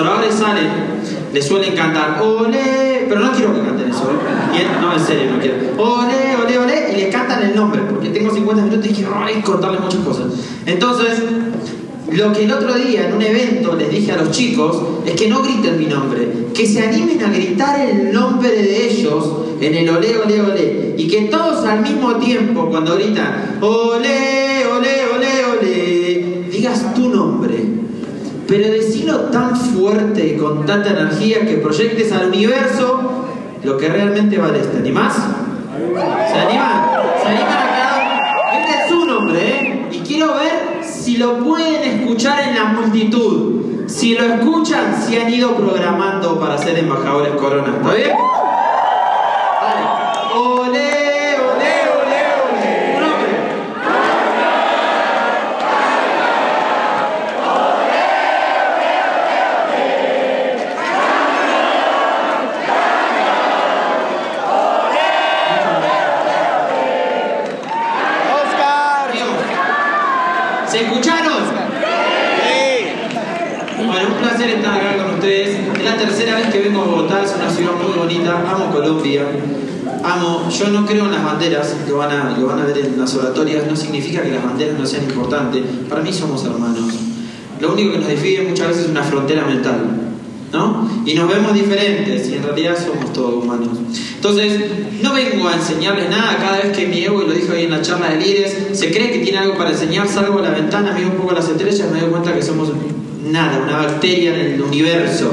conservadores salen, le suelen cantar ole, pero no quiero que canten eso, ¿eh? No, en serio, no quiero. Ole, ole, ole, y le cantan el nombre, porque tengo 50 minutos y quiero ay, contarles muchas cosas. Entonces, lo que el otro día en un evento les dije a los chicos es que no griten mi nombre, que se animen a gritar el nombre de ellos en el ole, ole, ole. Y que todos al mismo tiempo, cuando gritan ole, Pero decilo tan fuerte y con tanta energía que proyectes al universo lo que realmente vale. ¿Te animás? ¿Se animan? ¿Se animan a cada Este es su nombre, ¿eh? Y quiero ver si lo pueden escuchar en la multitud. Si lo escuchan, si han ido programando para ser embajadores corona. ¿Está bien? Dale. Ole, ole, ole, ole. Tu nombre. Oscar. Dios. ¿Se escucharon? Bueno, un placer estar acá con ustedes. Es la tercera vez que vengo a Bogotá, es una ciudad muy bonita. Amo Colombia. Amo, yo no creo en las banderas, lo van, a, van a ver en las oratorias, no significa que las banderas no sean importantes. Para mí somos hermanos. Lo único que nos divide muchas veces es una frontera mental, ¿no? Y nos vemos diferentes y en realidad somos todos humanos. Entonces, no vengo a enseñarles nada. Cada vez que mi ego, y lo dijo ahí en la charla de líderes, se cree que tiene algo para enseñar, salgo a la ventana, miro un poco las estrellas me doy cuenta que somos nada, una bacteria en el universo.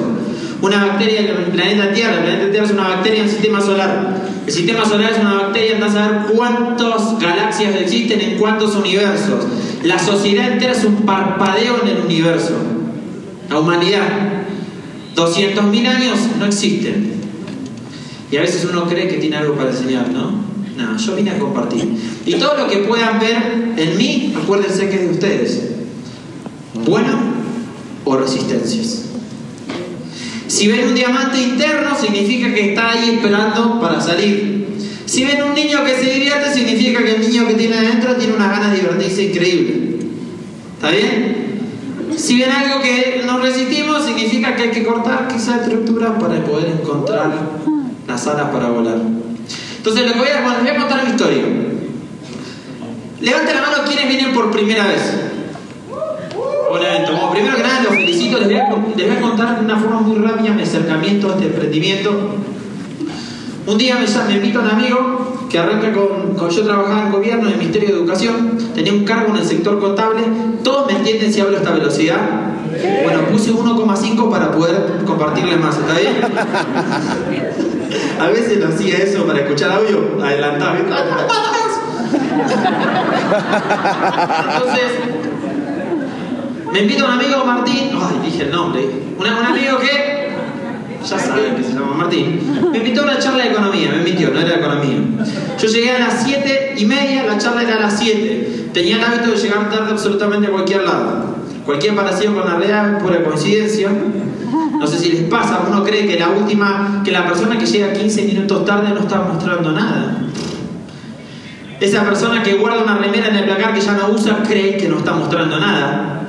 Una bacteria en el planeta Tierra. El planeta Tierra es una bacteria en el sistema solar. El sistema solar es una bacteria, andás a ver cuántas galaxias existen en cuántos universos. La sociedad entera es un parpadeo en el universo. La humanidad. 200.000 años no existen. Y a veces uno cree que tiene algo para enseñar, ¿no? No, yo vine a compartir. Y todo lo que puedan ver en mí, acuérdense que es de ustedes. Bueno o resistencias. Si ven un diamante interno, significa que está ahí esperando para salir. Si ven un niño que se divierte, significa que el niño que tiene adentro tiene unas ganas de divertirse increíble. ¿Está bien? Si ven algo que nos resistimos, significa que hay que cortar quizá estructuras para poder encontrar las alas para volar. Entonces, les voy a contar mi historia. Levanten la mano quienes vienen por primera vez. Como primero que nada, los felicito. Les voy, a, les voy a contar de una forma muy rápida mi acercamiento a este emprendimiento. Un día me, me invita un amigo que arranca con, con- Yo trabajaba en gobierno, en el Ministerio de Educación, tenía un cargo en el sector contable. ¿Todos me entienden si hablo a esta velocidad? Bueno, puse 1,5 para poder compartirles más, ¿está bien? A veces lo hacía eso para escuchar audio, adelantaba. Entonces, me invita un amigo Martín, ay, dije el nombre, un, un amigo que ya saben que se llama Martín, me invitó a una charla de economía, me mintió, no era economía. Yo llegué a las 7 y media, la charla era a las 7. Tenía el hábito de llegar tarde absolutamente a cualquier lado. Cualquier parecido con la realidad es pura coincidencia. No sé si les pasa, uno cree que la última, que la persona que llega 15 minutos tarde no está mostrando nada. Esa persona que guarda una remera en el placar que ya no usa cree que no está mostrando nada.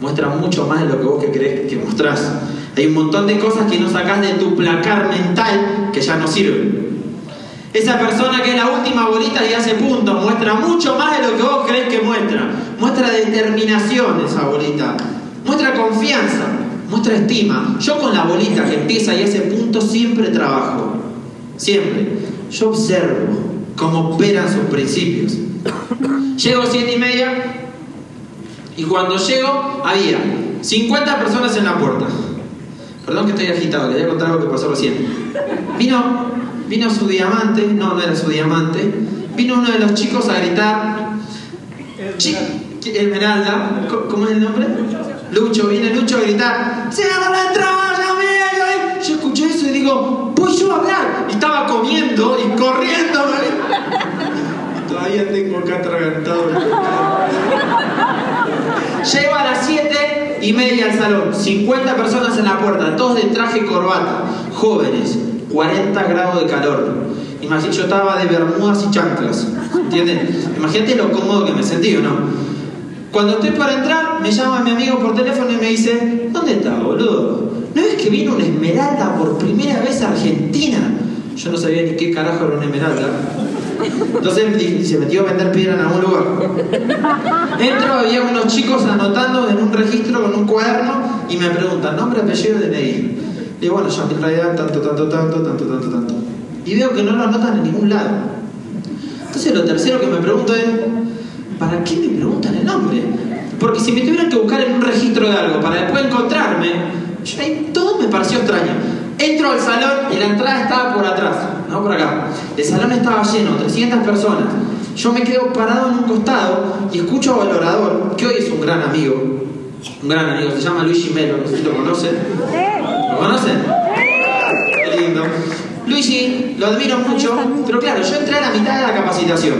Muestra mucho más de lo que vos que crees que mostrás. Hay un montón de cosas que no sacás de tu placar mental que ya no sirven. Esa persona que es la última bolita y hace puntos muestra mucho más de lo que vos crees que muestra. Muestra determinación esa bolita. Muestra confianza. Muestra estima. Yo con la bolita que empieza y hace puntos siempre trabajo. Siempre. Yo observo cómo operan sus principios. Llego a siete y media y cuando llego había 50 personas en la puerta. Perdón que estoy agitado, les voy a contar algo que pasó recién. Vino, vino su diamante, no, no era su diamante. Vino uno de los chicos a gritar. Chi- Esmeralda, ¿cómo- ¿cómo es el nombre? Lucho, viene Lucho a gritar. ¡Cierra la entrada, amigo! Yo escuché eso y digo, voy yo a hablar. Y estaba comiendo y corriendo. Todavía tengo acá atragantado el Llego a las 7 y media al salón, 50 personas en la puerta, todos de traje y corbata, jóvenes, 40 grados de calor. Imagínate, yo estaba de bermudas y chanclas, ¿entienden? Imagínate lo cómodo que me sentí, ¿o no? Cuando estoy para entrar, me llama mi amigo por teléfono y me dice, ¿dónde estás, boludo? que viene una esmeralda por primera vez a Argentina. Yo no sabía ni qué carajo era una esmeralda. Entonces se metió a vender piedra en algún lugar. Entro, había unos chicos anotando en un registro con un cuaderno y me preguntan, nombre, apellido, DNI. Digo, bueno, yo en realidad tanto, tanto, tanto, tanto, tanto, tanto. Y veo que no lo anotan en ningún lado. Entonces lo tercero que me pregunto es, ¿para qué me preguntan el nombre? Porque si me tuvieran que buscar en un registro de algo para después encontrarme, yo ahí todo me pareció extraño. Entro al salón y la entrada estaba por atrás, no por acá. El salón estaba lleno, 300 personas. Yo me quedo parado en un costado y escucho al orador, que hoy es un gran amigo, un gran amigo, se llama Luigi Melo, no sé si lo conocen. ¿Lo conocen? Qué lindo. Luigi, lo admiro mucho, pero claro, yo entré a la mitad de la capacitación.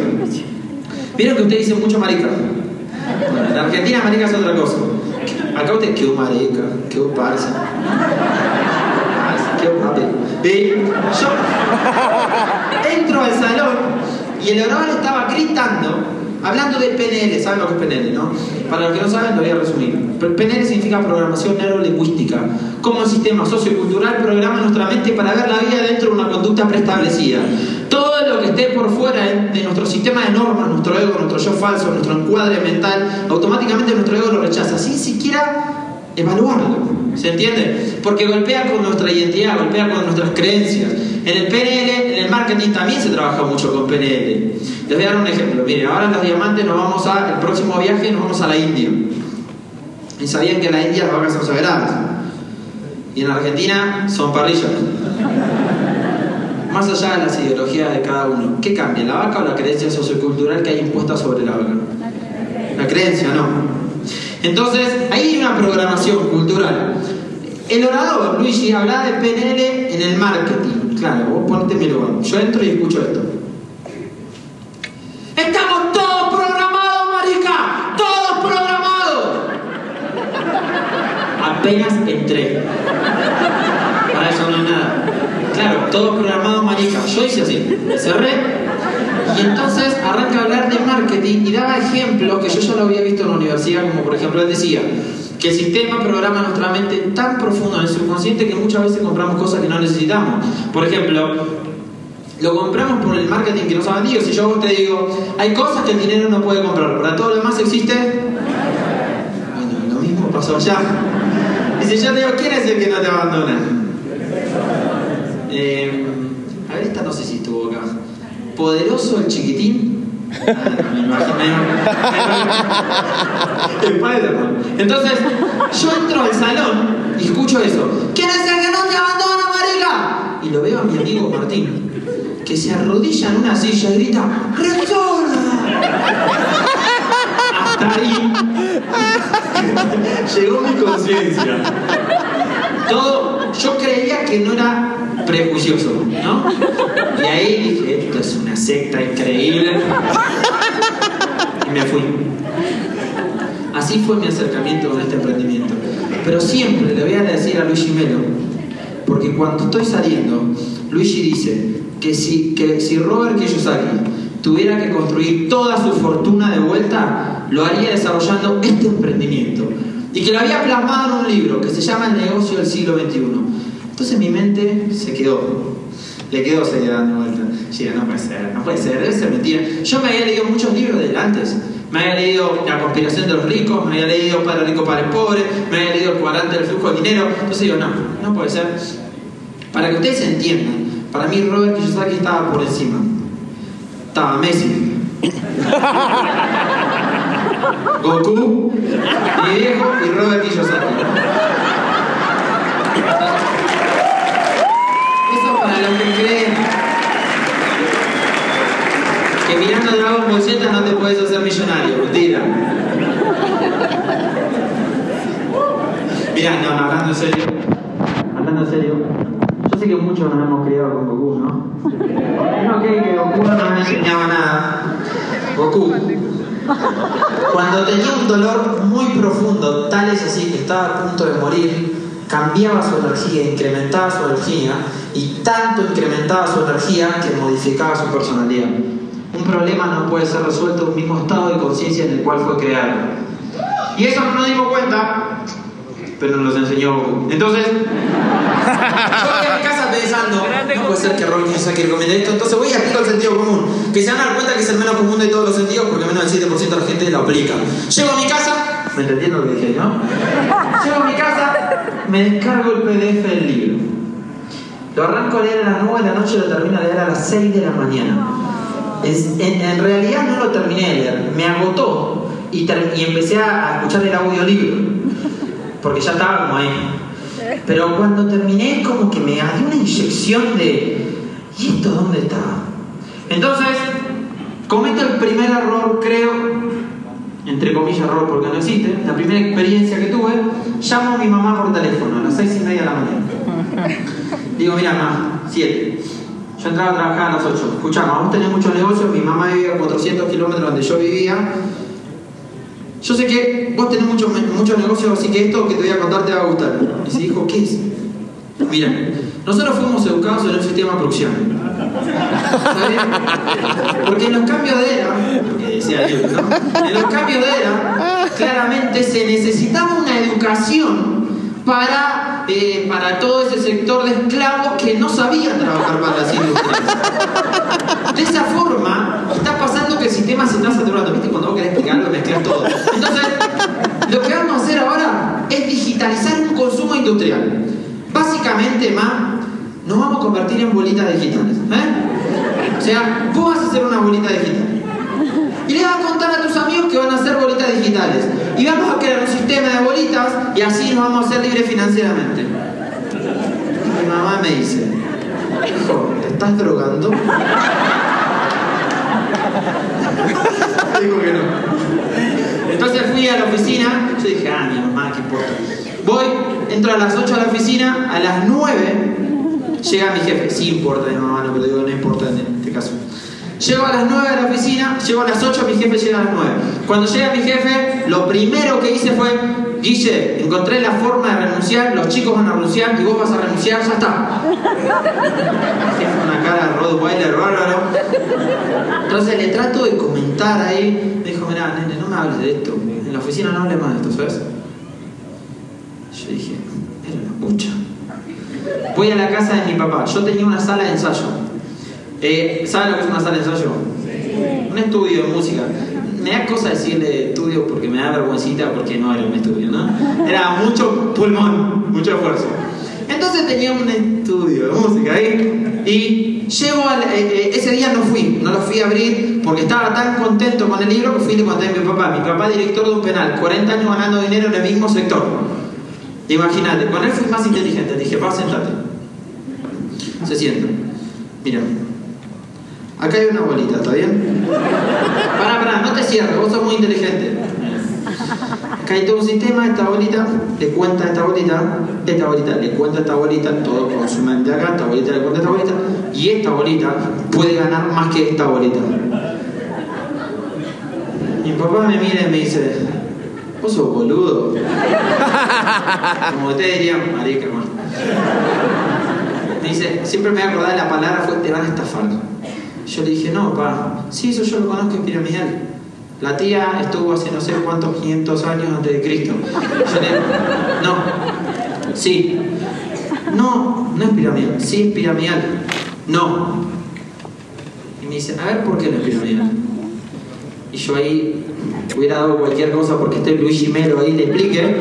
Vieron que usted dice mucho marica. Bueno, en Argentina marica es otra cosa. Acá usted, qué marica, qué parsa. Y yo entro al salón y el orador estaba gritando, hablando de PNL. ¿Saben lo que es PNL, no? Para los que no saben, lo voy a resumir. PNL significa programación neurolingüística. Cómo el sistema sociocultural programa nuestra mente para ver la vida dentro de una conducta preestablecida. Todo lo que esté por fuera de nuestro sistema de normas, nuestro ego, nuestro yo falso, nuestro encuadre mental, automáticamente nuestro ego lo rechaza, sin siquiera evaluarlo. ¿Se entiende? Porque golpea con nuestra identidad, golpea con nuestras creencias. En el PNL, en el marketing también se trabaja mucho con PNL. Les voy a dar un ejemplo. Miren, ahora en los diamantes nos vamos a, el próximo viaje nos vamos a la India. Y sabían que en la India las vacas son sagradas. Y en Argentina son parrillas. Más allá de las ideologías de cada uno, ¿qué cambia? ¿La vaca o la creencia sociocultural que hay impuesta sobre la vaca? La creencia, no. Entonces, ahí hay una programación cultural. El orador, Luigi, hablaba de PNL en el marketing. Claro, vos ponete en mi lugar. Yo entro y escucho esto. ¡Estamos todos programados, marica! ¡Todos programados! Apenas entré. Para eso no hay nada. Claro, todo programado, marica. Yo hice así. Cerré. Y entonces arranca a hablar de marketing y daba ejemplos que yo ya lo había visto en la universidad, como por ejemplo él decía que el sistema programa nuestra mente tan profundo en el subconsciente que muchas veces compramos cosas que no necesitamos. Por ejemplo, lo compramos por el marketing que nos ha vendido. Si yo te digo, hay cosas que el dinero no puede comprar, para todo lo demás existe. Bueno, lo mismo pasó allá. Y si yo te digo, ¿quién es el que no te abandona? Eh, a ver, esta no sé si estuvo acá. ¿Poderoso el chiquitín? Ah, no, me imaginé. Entonces, yo entro al salón y escucho eso. ¿Quién es el que no te abandona, marica? Y lo veo a mi amigo Martín, que se arrodilla en una silla y grita, ¡Retorna! Hasta ahí llegó mi conciencia. Todo, yo creía que no era prejuicioso, ¿no? Y ahí dije, esto es una secta increíble. Y me fui. Así fue mi acercamiento con este emprendimiento. Pero siempre le voy a decir a Luigi Melo, porque cuando estoy saliendo, Luigi dice que si, que si Robert Kiyosaki tuviera que construir toda su fortuna de vuelta, lo haría desarrollando este emprendimiento. Y que lo había plasmado en un libro que se llama El negocio del siglo XXI. Entonces mi mente se quedó. Le quedó se dando vuelta. No puede ser, no puede ser, debe ser mentira. Yo me había leído muchos libros de antes. Me había leído La conspiración de los ricos, me había leído Padre rico, Padre pobre, me había leído El cuadrante del flujo de dinero. Entonces digo, no, no puede ser. Para que ustedes entiendan, para mí Robert Kiyosaki estaba por encima. Estaba Messi. Goku, mi viejo y Robert Kiyosaki. Para los que creen que mirando Dragon Ball Z no te puedes hacer millonario. Mentira. Mirá, no, hablando en serio. Hablando en serio. Yo sé que muchos nos hemos criado con Goku, ¿no? No, que, que Goku no nos enseñaba nada. Goku. Cuando tenía un dolor muy profundo, tal es así que estaba a punto de morir, cambiaba su energía, incrementaba su energía y tanto incrementaba su energía que modificaba su personalidad. Un problema no puede ser resuelto en un mismo estado de conciencia en el cual fue creado. Y eso no nos dimos cuenta pero nos los enseñó Goku. Entonces, yo voy a mi casa pensando, no puede ser que Rolling que recomiende esto, entonces voy y aplico el sentido común, que se van a dar cuenta que es el menos común de todos los sentidos porque menos del 7% de la gente lo aplica. Llego a mi casa, ¿me entendieron lo que dije, no? Llego a mi casa, me descargo el PDF del libro. Lo arranco a leer a las 9 de la noche y lo termino a leer a las 6 de la mañana. En, realidad no lo terminé de leer, me agotó y, empecé a, escuchar el audiolibro, porque ya estaba como ahí. Pero cuando terminé como que me dio una inyección de ¿y esto dónde está? Entonces, cometo el primer error, creo, entre comillas error porque no existe, la primera experiencia que tuve, llamo a mi mamá por teléfono a las seis y media de la mañana. Digo, mira, mamá, siete. Yo entraba a trabajar a las 8. Escuchame, vamos tenés muchos negocios, mi mamá vivía a 400 kilómetros donde yo vivía. Yo sé que vos tenés muchos muchos negocios, así que esto que te voy a contar te va a gustar. Y se dijo, ¿qué es? Mira, nosotros fuimos educados en un sistema prusiano. Porque en los cambios de era, que decía libro, ¿no? En los cambios de era, claramente se necesitaba una educación para, eh, para todo ese sector de esclavos que no sabían trabajar para las industrias. De esa forma, está pasando que el sistema se está saturando. ¿Viste? Cuando vos querés explicar algo, mezclas todo. Entonces, lo que vamos a hacer ahora es digitalizar un consumo industrial. Básicamente, ma, nos vamos a convertir en bolitas digitales. ¿eh? O sea, vos vas a hacer una bolita digital. Y le vas a contar a tus amigos que van a hacer bolitas digitales. Y vamos a crear un sistema de bolitas y así nos vamos a hacer libres financieramente. Mi mamá me dice, hijo, ¿te estás drogando? Dijo que no. Entonces fui a la oficina, yo dije, ah, mi mamá, ¿qué importa? Voy, entro a las 8 a la oficina, a las 9 llega mi jefe. Sí importa, mi mamá, no, pero digo, no importa en este caso. Llego a las 9 a la oficina, llego a las 8, mi jefe llega a las 9. Cuando llega mi jefe, lo primero que hice fue, Guille, encontré la forma de renunciar, los chicos van a renunciar y vos vas a renunciar, ya está. Una cara de bárbaro. Entonces le trato de comentar ahí, me dijo, mirá, nene, no me hables de esto, en la oficina no hables más de esto, ¿sabes? Yo dije, era la pucha. Voy a la casa de mi papá, yo tenía una sala de ensayo. Eh, ¿Saben lo que es una sala de ensayo? Un estudio de música. Me da cosa decirle estudio porque me da vergüencita porque no era un estudio, ¿no? Era mucho pulmón, mucho esfuerzo. Entonces tenía un estudio de música ahí y llego al, eh, eh, ese día no fui, no lo fui a abrir porque estaba tan contento con el libro que fui y le conté a mi papá. Mi papá director de un penal, 40 años ganando dinero en el mismo sector. Imagínate, con él fui más inteligente. Dije, papá, sentate. Se sienta. Mira, acá hay una bolita, ¿está bien? Pará, pará, no te cierres, vos sos muy inteligente. Acá hay todo un sistema, esta bolita le cuenta a esta bolita, esta bolita le cuenta a esta bolita, todo consumen de acá, esta bolita le cuenta a esta bolita, y esta bolita puede ganar más que esta bolita. Mi papá me mira y me dice, vos sos boludo. Como te diría, marica. Me dice, siempre me voy a acordar de la palabra fue te van a estafar. Yo le dije, no, pa, sí, eso yo lo conozco, es piramidal. La tía estuvo hace no sé cuántos 500 años antes de Cristo. Yo le no, sí. No, no es piramidal, sí es piramidal. No. Y me dice, a ver por qué no es piramidal. Y yo ahí hubiera dado cualquier cosa porque esté Luigi Melo ahí le explique,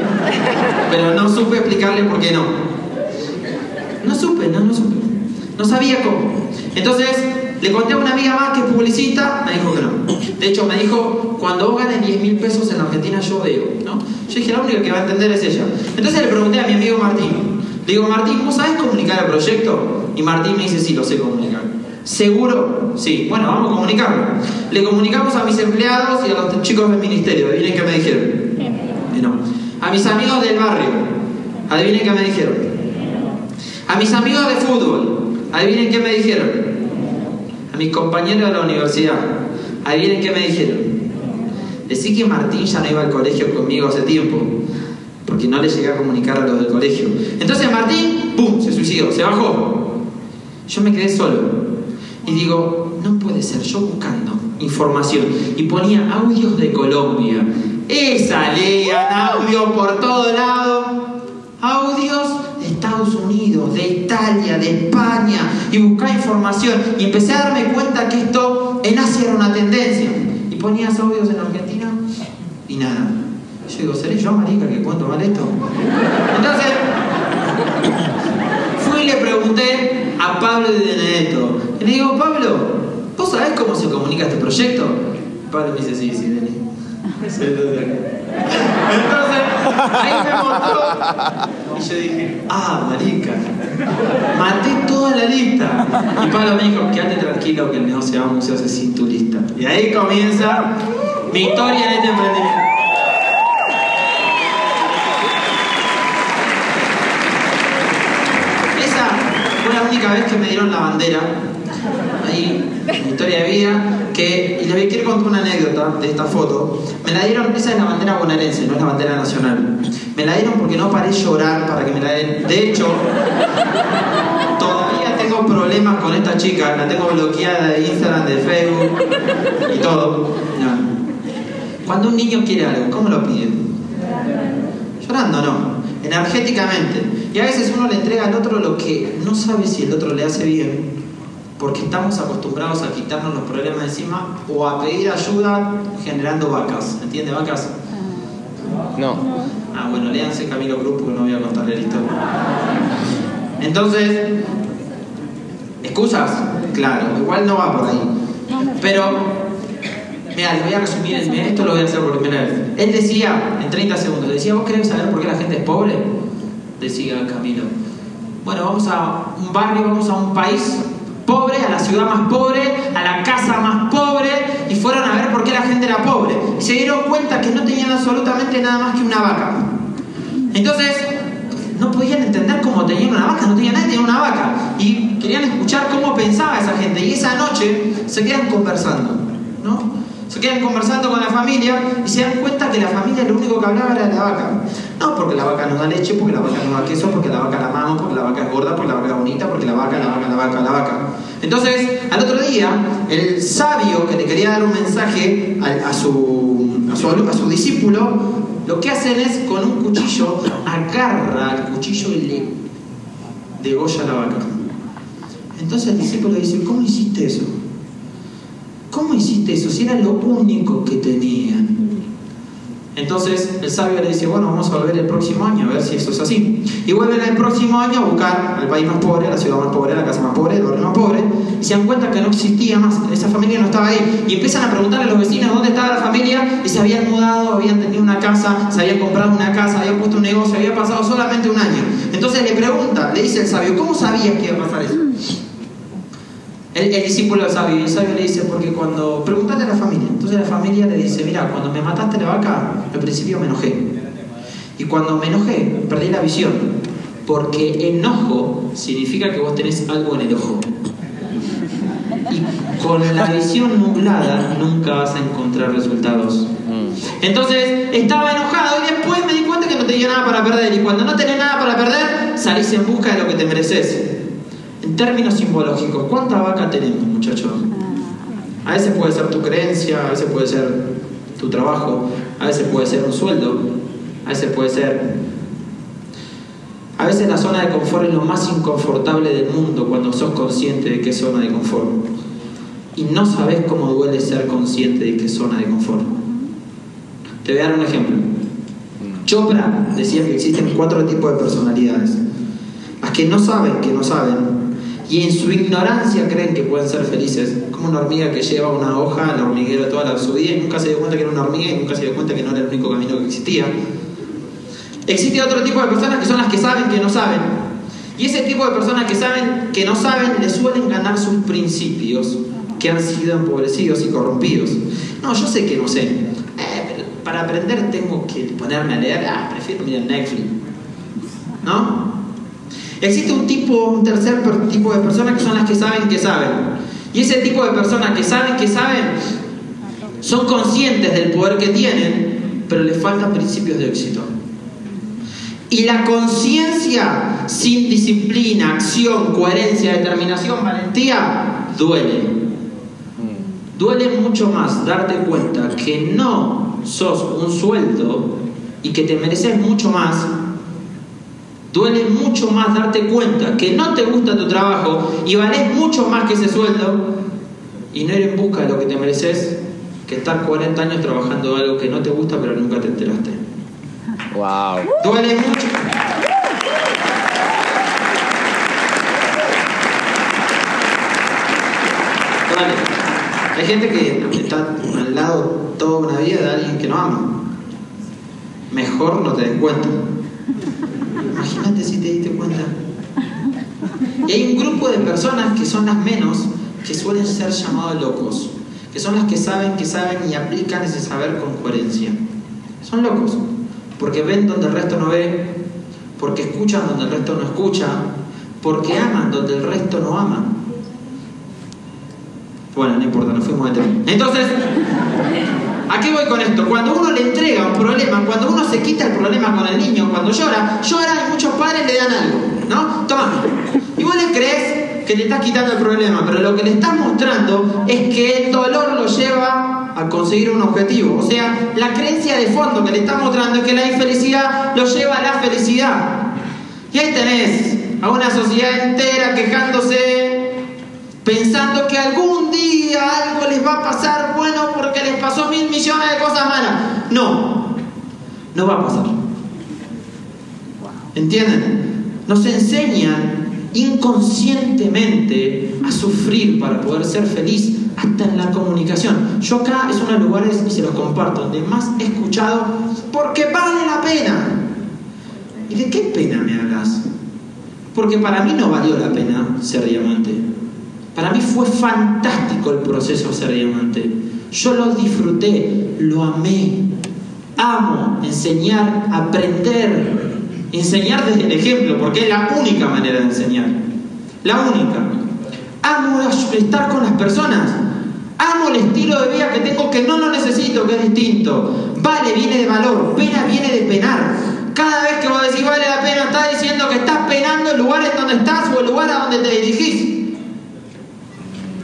pero no supe explicarle por qué no. No supe, no, no supe. No sabía cómo. Entonces, le conté a una amiga más que es publicista, me dijo que no. De hecho, me dijo, cuando vos ganes 10 mil pesos en Argentina, yo veo. ¿no? Yo dije, la única que va a entender es ella. Entonces le pregunté a mi amigo Martín. Le digo, Martín, ¿vos sabés comunicar el proyecto? Y Martín me dice, sí, lo sé comunicar. ¿Seguro? Sí. Bueno, vamos a comunicarlo. Le comunicamos a mis empleados y a los chicos del ministerio. Adivinen qué me dijeron. No. A mis amigos del barrio. Adivinen qué me dijeron. A mis amigos de fútbol. Adivinen qué me dijeron. A mis compañeros de la universidad. Adivinen qué me dijeron. Decí que Martín ya no iba al colegio conmigo hace tiempo. Porque no le llegué a comunicar a los del colegio. Entonces Martín, ¡pum! Se suicidó, se bajó. Yo me quedé solo. Y digo, no puede ser, yo buscando información. Y ponía audios de Colombia. Y salían audios por todo lado. audios de Estados Unidos, de Italia, de España, y buscaba información. Y empecé a darme cuenta que esto en Asia era una tendencia. Y ponías audios en Argentina y nada. Yo digo, ¿seré yo, marica, que cuento mal esto? Entonces, fui y le pregunté a Pablo de Benedetto. Y le digo, Pablo, ¿vos sabés cómo se comunica este proyecto? Pablo me dice, sí, sí, Denis. Entonces, ahí me mostró. Y yo dije, ah, marica. Maté toda la lista. Y Pablo me dijo, quédate tranquilo que el negocio se hace sin tu lista. Y ahí comienza mi historia en este emprendimiento. Esa fue la única vez que me dieron la bandera. Ahí, mi historia de vida. Que, y les quiero contar una anécdota de esta foto. Me la dieron, esa es la bandera bonaerense, no es la bandera nacional. Me la dieron porque no paré llorar para que me la den. De hecho, todavía tengo problemas con esta chica. La tengo bloqueada de Instagram, de Facebook y todo. No. Cuando un niño quiere algo, ¿cómo lo pide? Llorando, no. Energéticamente. Y a veces uno le entrega al otro lo que no sabe si el otro le hace bien porque estamos acostumbrados a quitarnos los problemas encima o a pedir ayuda generando vacas. ¿Entiende vacas? No. Ah, bueno, léanse Camilo Cruz porque no voy a contarle la historia. Entonces, ¿excusas? Claro, igual no va por ahí. Pero, mira, les voy a resumir, esto lo voy a hacer por primera vez. Él decía, en 30 segundos, decía, ¿vos querés saber por qué la gente es pobre? Decía Camilo. Bueno, vamos a un barrio, vamos a un país pobre, a la ciudad más pobre, a la casa más pobre, y fueron a ver por qué la gente era pobre. Se dieron cuenta que no tenían absolutamente nada más que una vaca. Entonces, no podían entender cómo tenían una vaca, no tenían nadie, tenían una vaca. Y querían escuchar cómo pensaba esa gente. Y esa noche se quedan conversando, ¿no? Se quedan conversando con la familia y se dan cuenta que la familia lo único que hablaba era de la vaca. No porque la vaca no da leche, porque la vaca no da queso, porque la vaca la amamos, porque la vaca es gorda, porque la vaca es bonita, porque la vaca, la vaca, la vaca, la vaca. Entonces, al otro día, el sabio que le quería dar un mensaje a, su, a, su, a su discípulo, lo que hacen es con un cuchillo, agarra al cuchillo y le degolla la vaca. Entonces el discípulo dice, ¿cómo hiciste eso? ¿Cómo hiciste eso? Si era lo único que tenían. Entonces el sabio le dice, bueno, vamos a volver el próximo año a ver si eso es así. Y vuelven el próximo año a buscar al país más pobre, a la ciudad más pobre, a la casa más pobre, el barrio más pobre, y se dan cuenta que no existía más, esa familia no estaba ahí. Y empiezan a preguntarle a los vecinos dónde estaba la familia, y se habían mudado, habían tenido una casa, se habían comprado una casa, habían puesto un negocio, había pasado solamente un año. Entonces le pregunta, le dice el sabio, ¿cómo sabías que iba a pasar eso? El, el, discípulo sabio, el sabio le dice, porque cuando, pregúntale a la familia, entonces la familia le dice, mira, cuando me mataste la vaca, al principio me enojé. Y cuando me enojé, perdí la visión, porque enojo significa que vos tenés algo en el ojo. Y con la visión nublada nunca vas a encontrar resultados. Entonces estaba enojado y después me di cuenta que no tenía nada para perder. Y cuando no tenés nada para perder, salís en busca de lo que te mereces. En términos simbológicos, ¿cuánta vaca tenemos, muchachos? A veces puede ser tu creencia, a veces puede ser tu trabajo, a veces puede ser un sueldo, a veces puede ser... A veces la zona de confort es lo más inconfortable del mundo cuando sos consciente de qué zona de confort. Y no sabes cómo duele ser consciente de qué zona de confort. Te voy a dar un ejemplo. Chopra decía que existen cuatro tipos de personalidades. Las que no saben que no saben, y en su ignorancia creen que pueden ser felices, como una hormiga que lleva una hoja al hormiguero toda la, su vida y nunca se dio cuenta que era una hormiga y nunca se dio cuenta que no era el único camino que existía. Existe otro tipo de personas que son las que saben que no saben. Y ese tipo de personas que saben que no saben le suelen ganar sus principios que han sido empobrecidos y corrompidos. No, yo sé que no sé. Eh, pero para aprender tengo que ponerme a leer. Ah, prefiero mirar Netflix. ¿No? Existe un tipo, un tercer tipo de personas que son las que saben que saben. Y ese tipo de personas que saben que saben son conscientes del poder que tienen, pero les faltan principios de éxito. Y la conciencia sin disciplina, acción, coherencia, determinación, valentía, duele. Duele mucho más darte cuenta que no sos un sueldo y que te mereces mucho más Duele mucho más darte cuenta que no te gusta tu trabajo y vales mucho más que ese sueldo y no ir en busca de lo que te mereces que estar 40 años trabajando algo que no te gusta pero nunca te enteraste. Wow. Duele mucho. Duele. Hay gente que está al lado toda una vida de alguien que no ama. Mejor no te des cuenta. Imagínate si te diste cuenta. Y hay un grupo de personas que son las menos que suelen ser llamados locos, que son las que saben que saben y aplican ese saber con coherencia. Son locos, porque ven donde el resto no ve, porque escuchan donde el resto no escucha, porque aman donde el resto no ama. Bueno, no importa, nos fuimos de tema. Entonces, ¿a qué voy con esto? Cuando uno le entrega un problema, cuando uno se quita el problema con el niño, cuando llora, llora y muchos padres le dan algo, ¿no? Toma. Y vos le crees que le estás quitando el problema, pero lo que le estás mostrando es que el dolor lo lleva a conseguir un objetivo. O sea, la creencia de fondo que le estás mostrando es que la infelicidad lo lleva a la felicidad. Y ahí tenés a una sociedad entera quejándose pensando que algún día algo les va a pasar bueno porque les pasó mil millones de cosas malas. No, no va a pasar. ¿Entienden? Nos enseñan inconscientemente a sufrir para poder ser feliz, hasta en la comunicación. Yo acá es uno de los lugares, y se los comparto, donde más he escuchado, porque vale la pena. ¿Y de qué pena me hablas? Porque para mí no valió la pena ser diamante. Para mí fue fantástico el proceso de ser diamante. Yo lo disfruté, lo amé. Amo enseñar, aprender, enseñar desde el ejemplo, porque es la única manera de enseñar. La única. Amo estar con las personas. Amo el estilo de vida que tengo que no lo necesito, que es distinto. Vale viene de valor, pena viene de penar. Cada vez que vos decís vale la pena, estás diciendo que estás penando el lugar en donde estás o el lugar a donde te dirigís.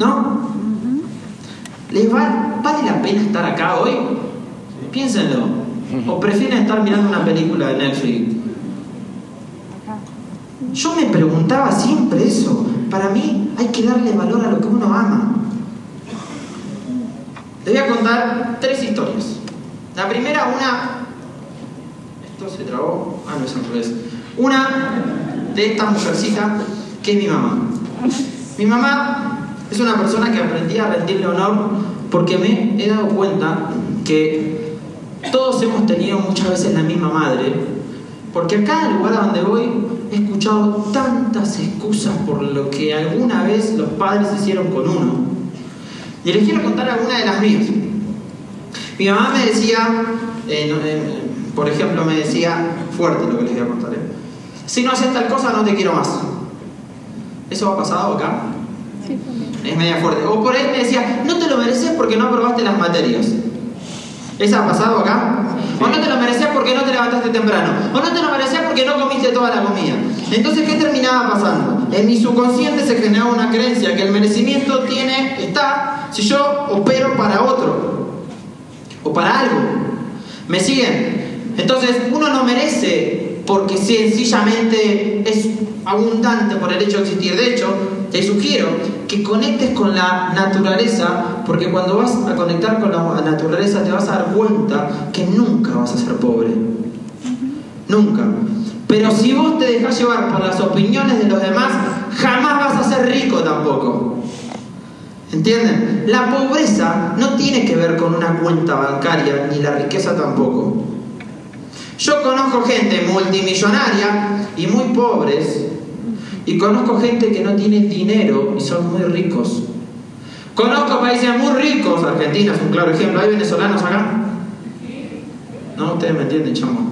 ¿No? ¿Les va, vale la pena estar acá hoy? Piénsenlo. ¿O prefieren estar mirando una película de Netflix? Yo me preguntaba siempre eso. Para mí hay que darle valor a lo que uno ama. Les voy a contar tres historias. La primera, una... Esto se trabó. Ah, no es al revés. Una de esta mujercita que es mi mamá. Mi mamá es una persona que aprendí a rendirle honor porque me he dado cuenta que todos hemos tenido muchas veces la misma madre. Porque a cada lugar a donde voy he escuchado tantas excusas por lo que alguna vez los padres hicieron con uno. Y les quiero contar alguna de las mías. Mi mamá me decía, eh, eh, por ejemplo, me decía, fuerte lo que les voy a contar, eh, si no haces tal cosa no te quiero más. ¿Eso ha pasado acá? Sí, Es media fuerte. O por ahí me decía, no te lo mereces porque no aprobaste las materias. ¿Esa ha pasado acá? O no te lo mereces porque no te levantaste temprano. O no te lo mereces porque no comiste toda la comida. Entonces, ¿qué terminaba pasando? En mi subconsciente se generaba una creencia que el merecimiento tiene, está, si yo opero para otro. O para algo. ¿Me siguen? Entonces, uno no merece porque sencillamente es abundante por el hecho de existir. De hecho, te sugiero que conectes con la naturaleza, porque cuando vas a conectar con la naturaleza te vas a dar cuenta que nunca vas a ser pobre. Nunca. Pero si vos te dejas llevar por las opiniones de los demás, jamás vas a ser rico tampoco. ¿Entienden? La pobreza no tiene que ver con una cuenta bancaria, ni la riqueza tampoco. Yo conozco gente multimillonaria y muy pobres, y conozco gente que no tiene dinero y son muy ricos. Conozco países muy ricos, Argentina es un claro ejemplo. ¿Hay venezolanos acá? No, ustedes me entienden, chamo.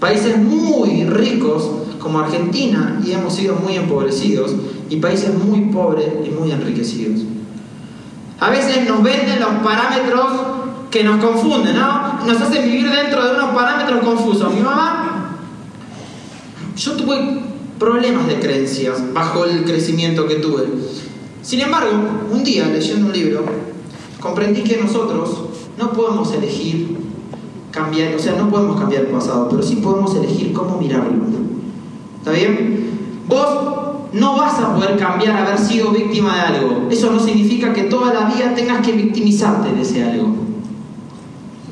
Países muy ricos como Argentina y hemos sido muy empobrecidos y países muy pobres y muy enriquecidos. A veces nos venden los parámetros que nos confunden, ¿no? Nos hacen vivir dentro de unos parámetros confusos. Mi mamá, yo tuve problemas de creencias bajo el crecimiento que tuve. Sin embargo, un día leyendo un libro, comprendí que nosotros no podemos elegir cambiar, o sea, no podemos cambiar el pasado, pero sí podemos elegir cómo mirarlo. ¿Está bien? Vos no vas a poder cambiar haber sido víctima de algo. Eso no significa que toda la vida tengas que victimizarte de ese algo.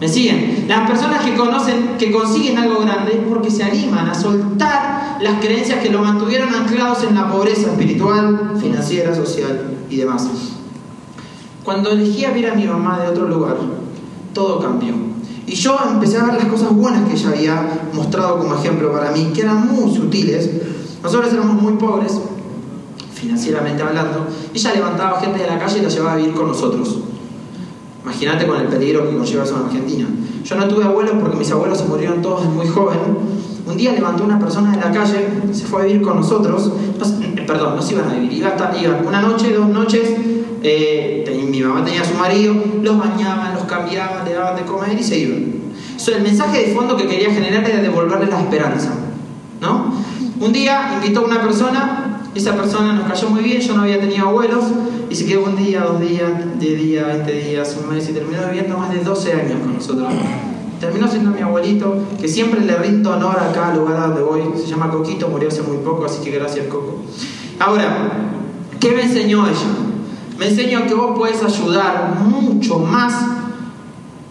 ¿Me siguen? Las personas que conocen, que consiguen algo grande es porque se animan a soltar las creencias que lo mantuvieron anclados en la pobreza espiritual, financiera, social y demás. Cuando elegí a ver a mi mamá de otro lugar, todo cambió. Y yo empecé a ver las cosas buenas que ella había mostrado como ejemplo para mí, que eran muy sutiles. Nosotros éramos muy pobres, financieramente hablando, y ella levantaba gente de la calle y la llevaba a vivir con nosotros. Imagínate con el peligro que conlleva eso en Argentina. Yo no tuve abuelos porque mis abuelos se murieron todos muy joven. Un día levantó una persona de la calle, se fue a vivir con nosotros. Eh, perdón, no se iban a vivir, iba a estar, una noche, dos noches. Eh, mi mamá tenía a su marido, los bañaban, los cambiaban, le daban de comer y se iban. el mensaje de fondo que quería generar era devolverle la esperanza. ¿no? Un día invitó a una persona esa persona nos cayó muy bien, yo no había tenido abuelos, y se quedó un día, dos días, diez días, veinte días, un mes, y terminó viviendo más de 12 años con nosotros. Terminó siendo mi abuelito, que siempre le rindo honor acá al lugar donde voy. Se llama Coquito, murió hace muy poco, así que gracias Coco. Ahora, ¿qué me enseñó ella? Me enseñó que vos podés ayudar mucho más,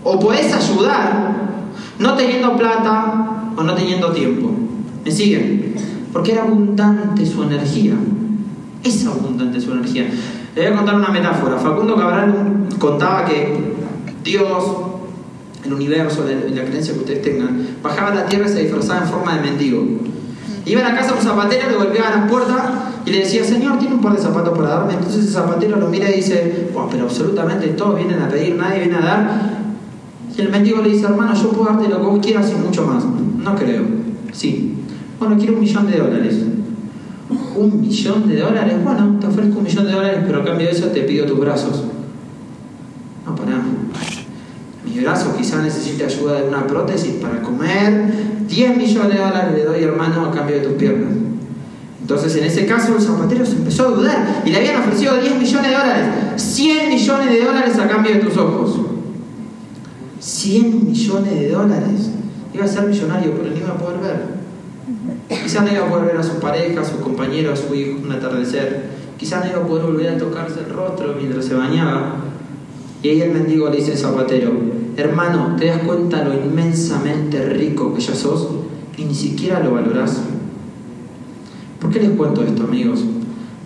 o podés ayudar no teniendo plata o no teniendo tiempo. ¿Me siguen? Porque era abundante su energía. Es abundante su energía. Le voy a contar una metáfora. Facundo Cabral contaba que Dios, el universo, la, creencia que ustedes tengan, bajaba a la tierra y se disfrazaba en forma de mendigo. Iba a la casa un zapatero, le golpeaba las puertas y le decía, Señor, ¿tiene un par de zapatos para darme? Entonces el zapatero lo mira y dice, pero absolutamente todos vienen a pedir, nadie viene a dar. Y el mendigo le dice, hermano, yo puedo darte lo que vos quieras y mucho más. No creo. Sí, bueno, quiero un millón de dólares. ¿Un millón de dólares? Bueno, te ofrezco un millón de dólares, pero a cambio de eso te pido tus brazos. No, para. Mi brazo quizás necesite ayuda de una prótesis para comer. 10 millones de dólares le doy, hermano, a cambio de tus piernas. Entonces, en ese caso, el zapatero se empezó a dudar y le habían ofrecido 10 millones de dólares, 100 millones de dólares a cambio de tus ojos. 100 millones de dólares. Iba a ser millonario, pero ni iba a poder ver. Quizás no iba a poder ver a su pareja, a su compañero, a su hijo un atardecer. Quizás no iba a poder volver a tocarse el rostro mientras se bañaba. Y ahí el mendigo le dice al zapatero, hermano, ¿te das cuenta lo inmensamente rico que ya sos? Y ni siquiera lo valorás. ¿Por qué les cuento esto, amigos?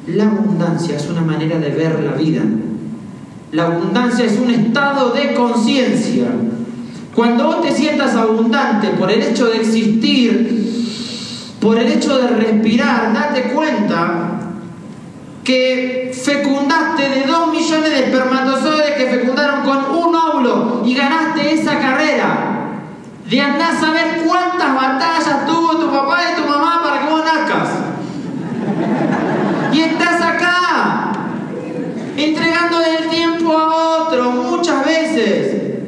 La abundancia es una manera de ver la vida. La abundancia es un estado de conciencia. Cuando vos te sientas abundante por el hecho de existir, por el hecho de respirar, date cuenta que fecundaste de dos millones de espermatozoides que fecundaron con un óvulo y ganaste esa carrera. De andar a saber cuántas batallas tuvo tu papá y tu mamá para que vos nazcas. Y estás acá, entregando el tiempo a otro muchas veces.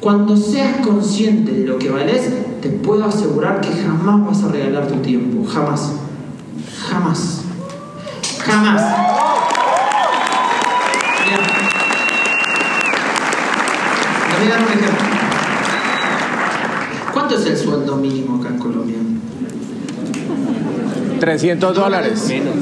Cuando seas consciente de lo que vales, te puedo asegurar que jamás vas a regalar tu tiempo. Jamás. Jamás. Jamás. Voy a dar un ejemplo. ¿Cuánto es el sueldo mínimo acá en Colombia? 300 dólares. Menos.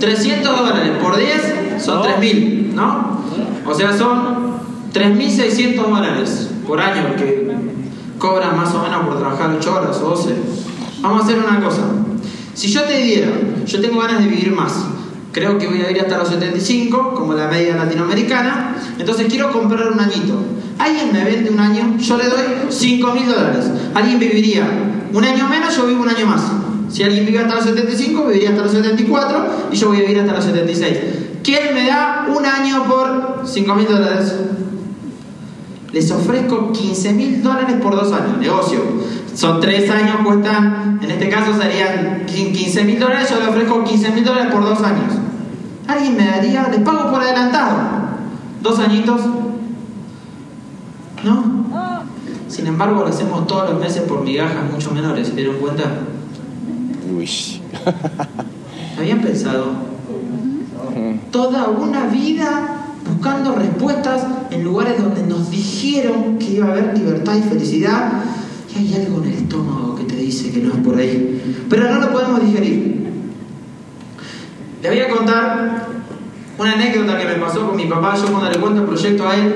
300 dólares por 10 son 3.000, ¿no? O sea, son 3.600 dólares por año que cobran más o menos por trabajar 8 horas o 12. Vamos a hacer una cosa. Si yo te diera, yo tengo ganas de vivir más, creo que voy a vivir hasta los 75, como la media latinoamericana, entonces quiero comprar un añito. Alguien me vende un año, yo le doy 5 mil dólares. Alguien viviría un año menos, yo vivo un año más. Si alguien vive hasta los 75, viviría hasta los 74 y yo voy a vivir hasta los 76. ¿Quién me da un año por 5 mil dólares? Les ofrezco 15 mil dólares por dos años, negocio. Son tres años, cuestan, en este caso serían 15 mil dólares, yo le ofrezco 15 mil dólares por dos años. ¿Alguien me daría? Les pago por adelantado. Dos añitos. ¿No? Sin embargo, lo hacemos todos los meses por migajas mucho menores, ¿se dieron cuenta? Uy. ¿Habían pensado? Toda una vida buscando respuestas en lugares donde nos dijeron que iba a haber libertad y felicidad, y hay algo en el estómago que te dice que no es por ahí. Pero no lo podemos digerir. Le voy a contar una anécdota que me pasó con mi papá. Yo cuando le cuento el proyecto a él,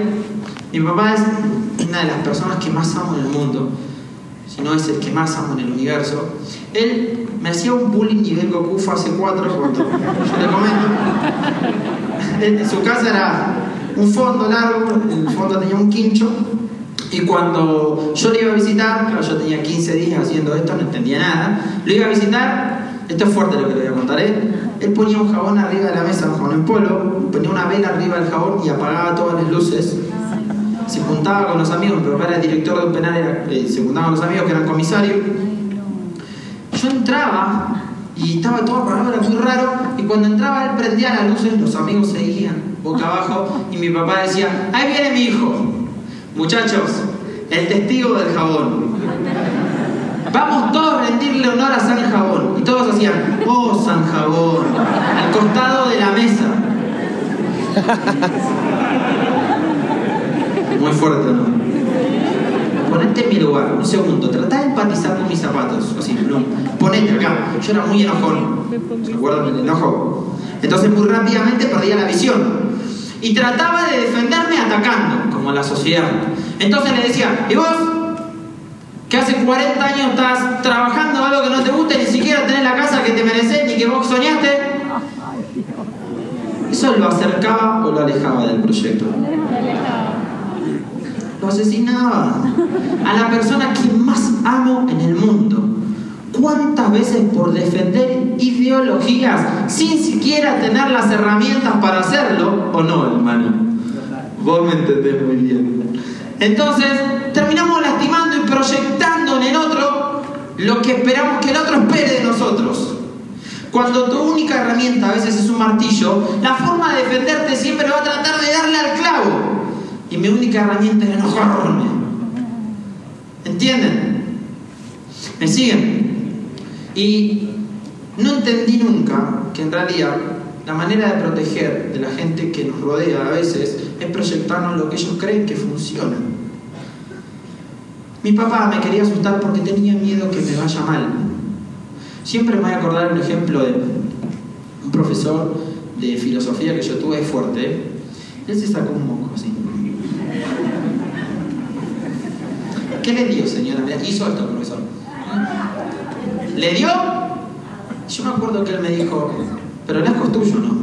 mi papá es una de las personas que más amo en el mundo, si no es el que más amo en el universo. Él me hacía un bullying nivel Goku fase 4 cuando yo le comento. Su casa era un fondo largo, el fondo tenía un quincho, y cuando yo le iba a visitar, claro, yo tenía 15 días haciendo esto, no entendía nada, lo iba a visitar, esto es fuerte lo que le voy a contar, ¿eh? él ponía un jabón arriba de la mesa, un jabón en polo, ponía una vela arriba del jabón y apagaba todas las luces. Se juntaba con los amigos, mi papá era director de un penal, eh, se juntaba con los amigos que eran comisarios. Yo entraba y estaba todo apagado, era muy raro, y cuando entraba él prendía las luces, los amigos seguían boca abajo, y mi papá decía, ahí viene mi hijo, muchachos, el testigo del jabón. Vamos todos a rendirle honor a San Jabón. Y todos hacían, oh San Jabón, al costado de la mesa. Muy fuerte, ¿no? Ponete en mi lugar, un segundo, tratá de empatizar con mis zapatos. Así, no, ponete acá. Yo era muy enojón. ¿Se acuerdan del enojo? Entonces muy rápidamente perdía la visión. Y trataba de defenderme atacando, como la sociedad. Entonces le decía, ¿y vos? Que hace 40 años estás trabajando algo que no te gusta, ni siquiera tenés la casa que te mereces, ni que vos soñaste. Eso lo acercaba o lo alejaba del proyecto. Lo asesinaba. A la persona que más amo en el mundo. ¿Cuántas veces por defender ideologías sin siquiera tener las herramientas para hacerlo? ¿O no, hermano? Vos me entendés muy bien. Entonces, terminamos lastimando y proyectando en el otro lo que esperamos que el otro espere de nosotros. Cuando tu única herramienta a veces es un martillo, la forma de defenderte siempre va a tratar de darle al clavo. Y mi única herramienta es enojarme. ¿Entienden? ¿Me siguen? Y no entendí nunca que en realidad la manera de proteger de la gente que nos rodea a veces es proyectarnos lo que ellos creen que funciona. Mi papá me quería asustar porque tenía miedo que me vaya mal. Siempre me voy a acordar un ejemplo de un profesor de filosofía que yo tuve fuerte. Él se sacó un moco así. ¿Qué le dio, señora? Hizo esto, profesor. ¿Le dio? Yo me acuerdo que él me dijo, pero el asco es tuyo, ¿no?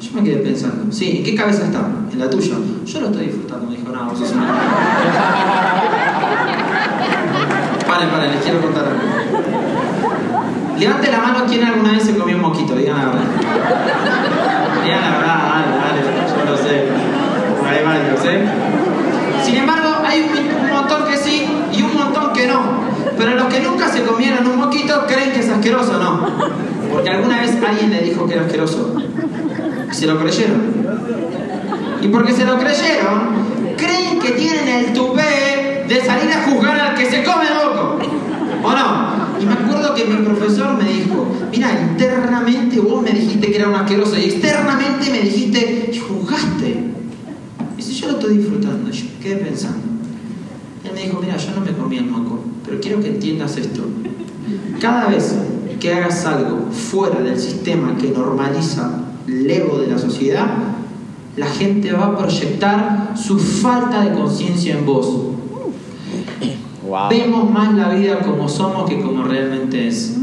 Yo me quedé pensando, sí, ¿en qué cabeza está? ¿En la tuya? Yo lo estoy disfrutando, me dijo, no, vos sos una... Paren, paren, les quiero contar algo. Levante la mano quien alguna vez se comió un moquito, digan la verdad. Digan la verdad, dale, dale, yo lo sé. Hay varios, ¿eh? Sin embargo, hay un montón que sí y un montón que no. Pero los que nunca comieron un moquito creen que es asqueroso, ¿no? Porque alguna vez alguien le dijo que era asqueroso. Y se lo creyeron. Y porque se lo creyeron, creen que tienen el tupé de salir a juzgar al que se come el moco. ¿O no? Y me acuerdo que mi profesor me dijo, mira, internamente vos me dijiste que era un asqueroso y externamente me dijiste, y juzgaste. Y si yo lo estoy disfrutando, yo quedé pensando. Él me dijo, mira, yo no me comí el moco, pero quiero que entiendas esto. Cada vez que hagas algo fuera del sistema que normaliza el ego de la sociedad, la gente va a proyectar su falta de conciencia en vos. Wow. Vemos más la vida como somos que como realmente es.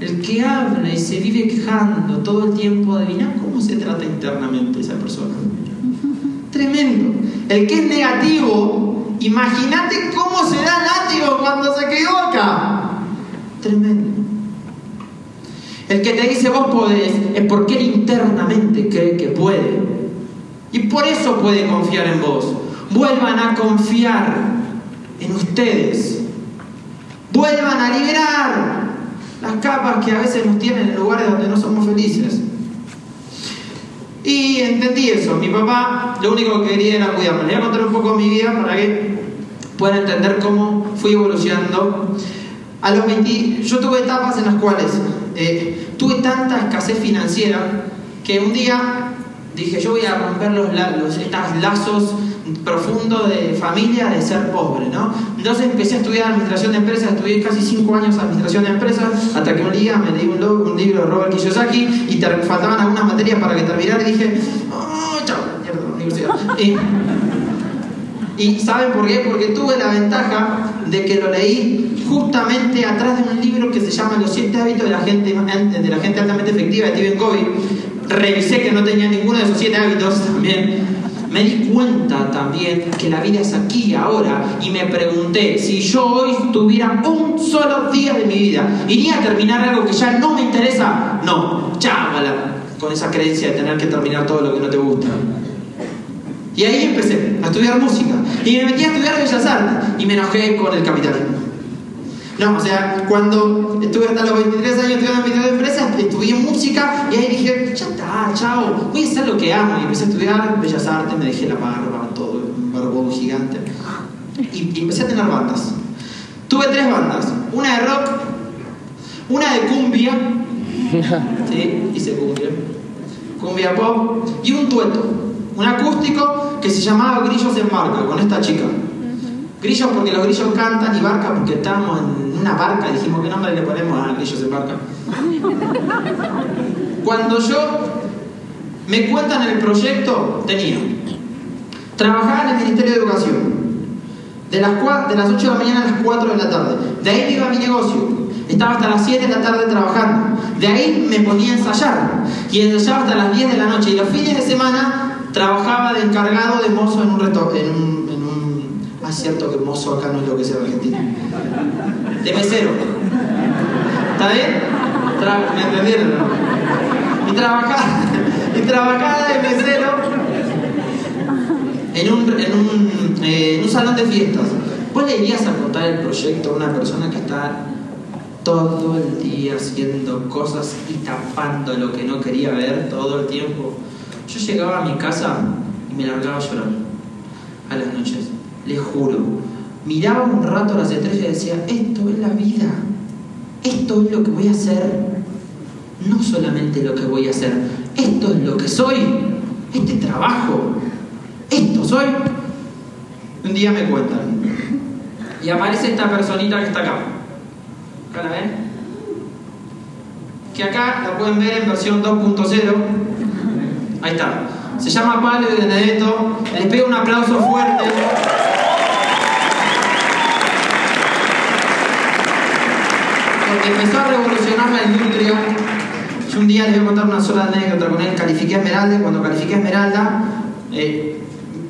El que habla y se vive quejando todo el tiempo, adivina cómo se trata internamente esa persona. Tremendo. El que es negativo, imagínate cómo se da látigo cuando se equivoca. Tremendo. El que te dice vos podés es porque él internamente cree que puede. Y por eso puede confiar en vos. Vuelvan a confiar en ustedes. Vuelvan a liberar las capas que a veces nos tienen en lugares donde no somos felices. Y entendí eso. Mi papá lo único que quería era cuidarme. Les voy a contar un poco mi vida para que puedan entender cómo fui evolucionando. A los 20, yo tuve etapas en las cuales eh, tuve tanta escasez financiera que un día dije, yo voy a romper los, los estos lazos profundos de familia de ser pobre, ¿no? Entonces empecé a estudiar administración de empresas, estudié casi cinco años administración de empresas, hasta que un día me leí un, un libro de Robert Kiyosaki y faltaban algunas materias para que terminara y dije, oh, chao, mierda, universidad. Y, ¿Y saben por qué? Porque tuve la ventaja de que lo leí justamente atrás de un libro que se llama Los siete hábitos de la gente, de la gente altamente efectiva de Stephen Covey. Revisé que no tenía ninguno de esos siete hábitos también. Me di cuenta también que la vida es aquí, ahora, y me pregunté, si yo hoy tuviera un solo día de mi vida, ¿iría a terminar algo que ya no me interesa? No, chámala, con esa creencia de tener que terminar todo lo que no te gusta. Y ahí empecé a estudiar música. Y me metí a estudiar Bellas Artes. Y me enojé con el capitalismo. No, o sea, cuando estuve hasta los 23 años estudiando administración de empresas, estudié música y ahí dije, ya está, chao, voy a hacer lo que amo. Y empecé a estudiar Bellas Artes, me dejé la barba, todo, un barbón gigante. Y, y empecé a tener bandas. Tuve tres bandas, una de rock, una de cumbia, sí, hice cumbia, cumbia pop, y un tueto un acústico que se llamaba Grillos en Barca, con esta chica. Grillos porque los grillos cantan y barca porque estamos en una barca, dijimos qué nombre le ponemos a Grillos en Barca. Cuando yo me cuentan el proyecto, tenía. Trabajaba en el Ministerio de Educación. De las, de las 8 de la mañana a las 4 de la tarde. De ahí me iba mi negocio. Estaba hasta las 7 de la tarde trabajando. De ahí me ponía a ensayar. Y ensayaba hasta las 10 de la noche. Y los fines de semana trabajaba de encargado de mozo en un restaurante. En un, en cierto que mozo acá no es lo que es en. De mesero. ¿Está bien? ¿Me entendieron? Y trabajaba, y trabajaba de mesero en un, en un, eh, un salón de fiestas. ¿Vos le irías a contar el proyecto a una persona que está todo el día haciendo cosas y tapando lo que no quería ver todo el tiempo? Yo llegaba a mi casa y me largaba a llorar a las noches, les juro. Miraba un rato las estrellas y decía, esto es la vida, esto es lo que voy a hacer, no solamente lo que voy a hacer, esto es lo que soy, este trabajo, esto soy. Un día me cuentan, y aparece esta personita que está acá. ¿Acá la ven? Que acá la pueden ver en versión 2.0 Ahí está. Se llama Pablo de Benedetto. Les pido un aplauso fuerte. Empezó a revolucionar la industria. Yo un día les voy a contar una sola anécdota con él. Califiqué Esmeralda. Cuando califiqué Esmeralda, eh,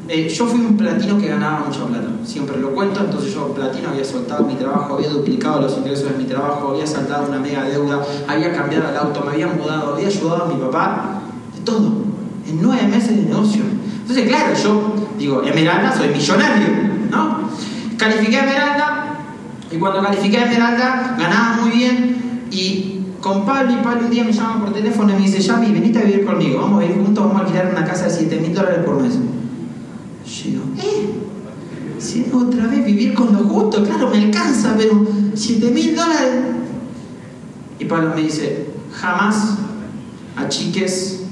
eh, yo fui un platino que ganaba mucha plata. Siempre lo cuento. Entonces yo, platino, había soltado mi trabajo, había duplicado los ingresos de mi trabajo, había saltado una mega deuda, había cambiado el auto, me había mudado, había ayudado a mi papá. De todo en nueve meses de negocio. Entonces, claro, yo digo, Esmeralda, soy millonario, ¿no? Califiqué a Esmeralda y cuando califiqué a Esmeralda ganaba muy bien y con Pablo y Pablo un día me llama por teléfono y me dice, Yami, venite a vivir conmigo, vamos a vivir juntos, vamos a alquilar una casa de 7 mil dólares por mes. Yo digo, ¿eh? Si otra vez vivir con lo justo, claro, me alcanza, pero 7 mil dólares. Y Pablo me dice, jamás achiques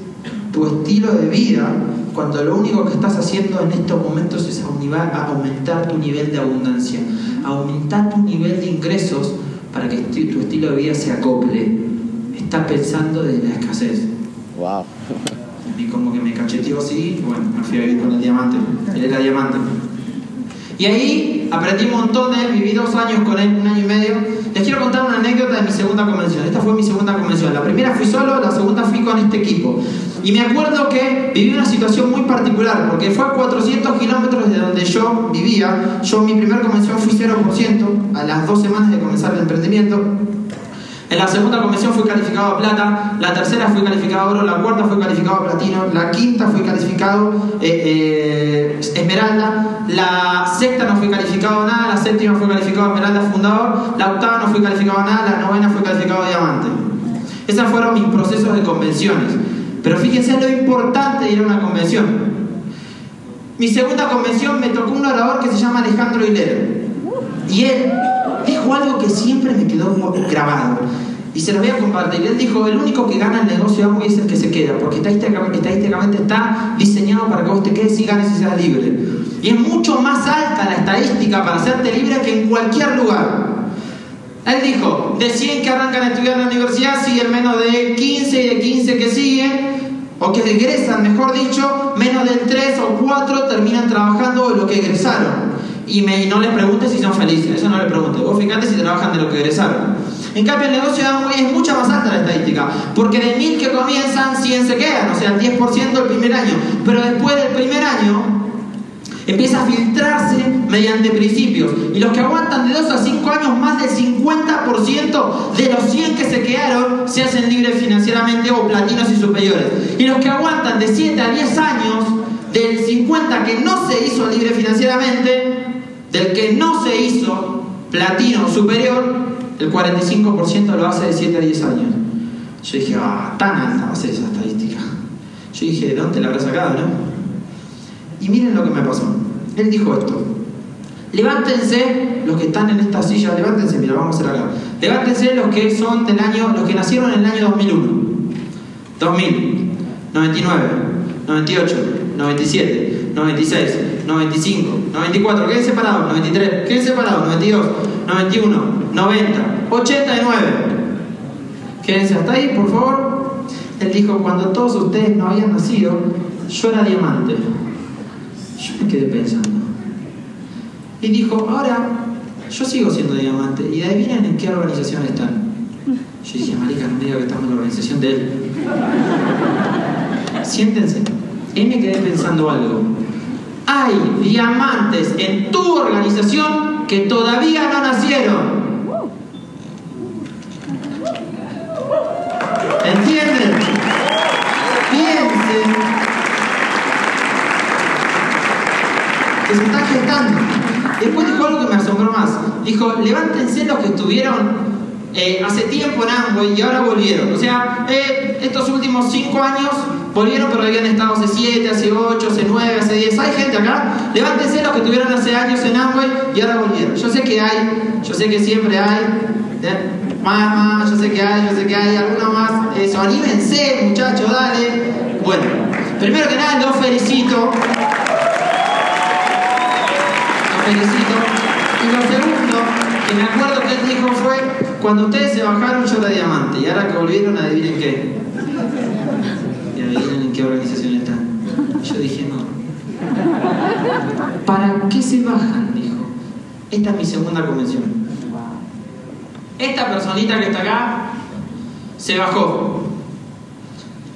tu estilo de vida cuando lo único que estás haciendo en estos momentos es aumentar tu nivel de abundancia, aumentar tu nivel de ingresos para que tu estilo de vida se acople. Estás pensando de la escasez. Wow. Y como que me cacheteó así, bueno, me fui a vivir con el diamante. Él era diamante. Y ahí aprendí un montón de él, viví dos años con él, un año y medio. Les quiero contar una anécdota de mi segunda convención. Esta fue mi segunda convención. La primera fui solo, la segunda fui con este equipo. Y me acuerdo que viví una situación muy particular, porque fue a 400 kilómetros de donde yo vivía. Yo mi primera convención fui 0% a las dos semanas de comenzar el emprendimiento. En la segunda convención fui calificado a plata, la tercera fui calificado a oro, la cuarta fui calificado a platino, la quinta fui calificado eh, eh, esmeralda, la sexta no fui calificado a nada, la séptima fui calificado a esmeralda fundador, la octava no fui calificado a nada, la novena fui calificado a diamante. Esos fueron mis procesos de convenciones. Pero fíjense lo importante de ir a una convención. Mi segunda convención me tocó un orador que se llama Alejandro Hilero. Y él dijo algo que siempre me quedó grabado. Y se los voy a compartir. Él dijo, el único que gana el negocio de es el que se queda, porque estadísticamente, estadísticamente está diseñado para que vos te quedes y ganes y seas libre. Y es mucho más alta la estadística para hacerte libre que en cualquier lugar. Él dijo, de 100 que arrancan a estudiar en la universidad, siguen menos de 15 y de 15 que siguen, o que egresan, mejor dicho, menos de 3 o 4 terminan trabajando de lo que egresaron. Y, no les preguntes si son felices, eso no les preguntes. Vos fíjate si trabajan de lo que egresaron. En cambio, el negocio es mucha más alta la estadística, porque de 1000 que comienzan, 100 se quedan, o sea, el 10% el primer año. Pero después del primer año, empieza a filtrarse mediante principios. Y los que aguantan de 2 a 5 años, más del 50% de los 100 que se quedaron se hacen libres financieramente o platinos y superiores. Y los que aguantan de 7 a 10 años, del 50 que no se hizo libre financieramente, del que no se hizo platino superior, el 45% lo hace de 7 a 10 años. Yo dije, ah, tan alta va a ser esa estadística. Yo dije, ¿de dónde la habrá sacado, no? Y miren lo que me pasó. Él dijo esto. Levántense los que están en esta silla, levántense, mira, vamos a hacer acá. Levántense los que son del año, los que nacieron en el año 2001. 2000, 99, 98, 97, 96, 95, 94, queden separados, 93, queden separados, 92, 91, 90, 89. Quédense hasta ahí, por favor. Él dijo, cuando todos ustedes no habían nacido, yo era diamante. Yo me quedé pensando. Y dijo, ahora yo sigo siendo diamante. Y adivinen en qué organización están. Yo dije, marica, no me diga que estamos en la organización de él. Siéntense. Y me quedé pensando algo. Hay diamantes en tu organización que todavía no nacieron. Dijo, levántense los que estuvieron eh, hace tiempo en Amway y ahora volvieron. O sea, eh, estos últimos cinco años volvieron, pero habían estado hace 7, hace 8, hace 9, hace 10. ¿Hay gente acá? Levántense los que estuvieron hace años en Amway y ahora volvieron. Yo sé que hay, yo sé que siempre hay. ¿eh? Más, más, yo sé que hay, yo sé que hay, alguna más. Eso, anímense, muchachos, dale. Bueno, primero que nada, los felicito felicito. Me acuerdo que él dijo fue, cuando ustedes se bajaron yo era diamante, y ahora que volvieron, adivinen qué. Y adivinen en qué organización están. Yo dije, no. ¿Para qué se bajan? Dijo. Esta es mi segunda convención. Esta personita que está acá se bajó.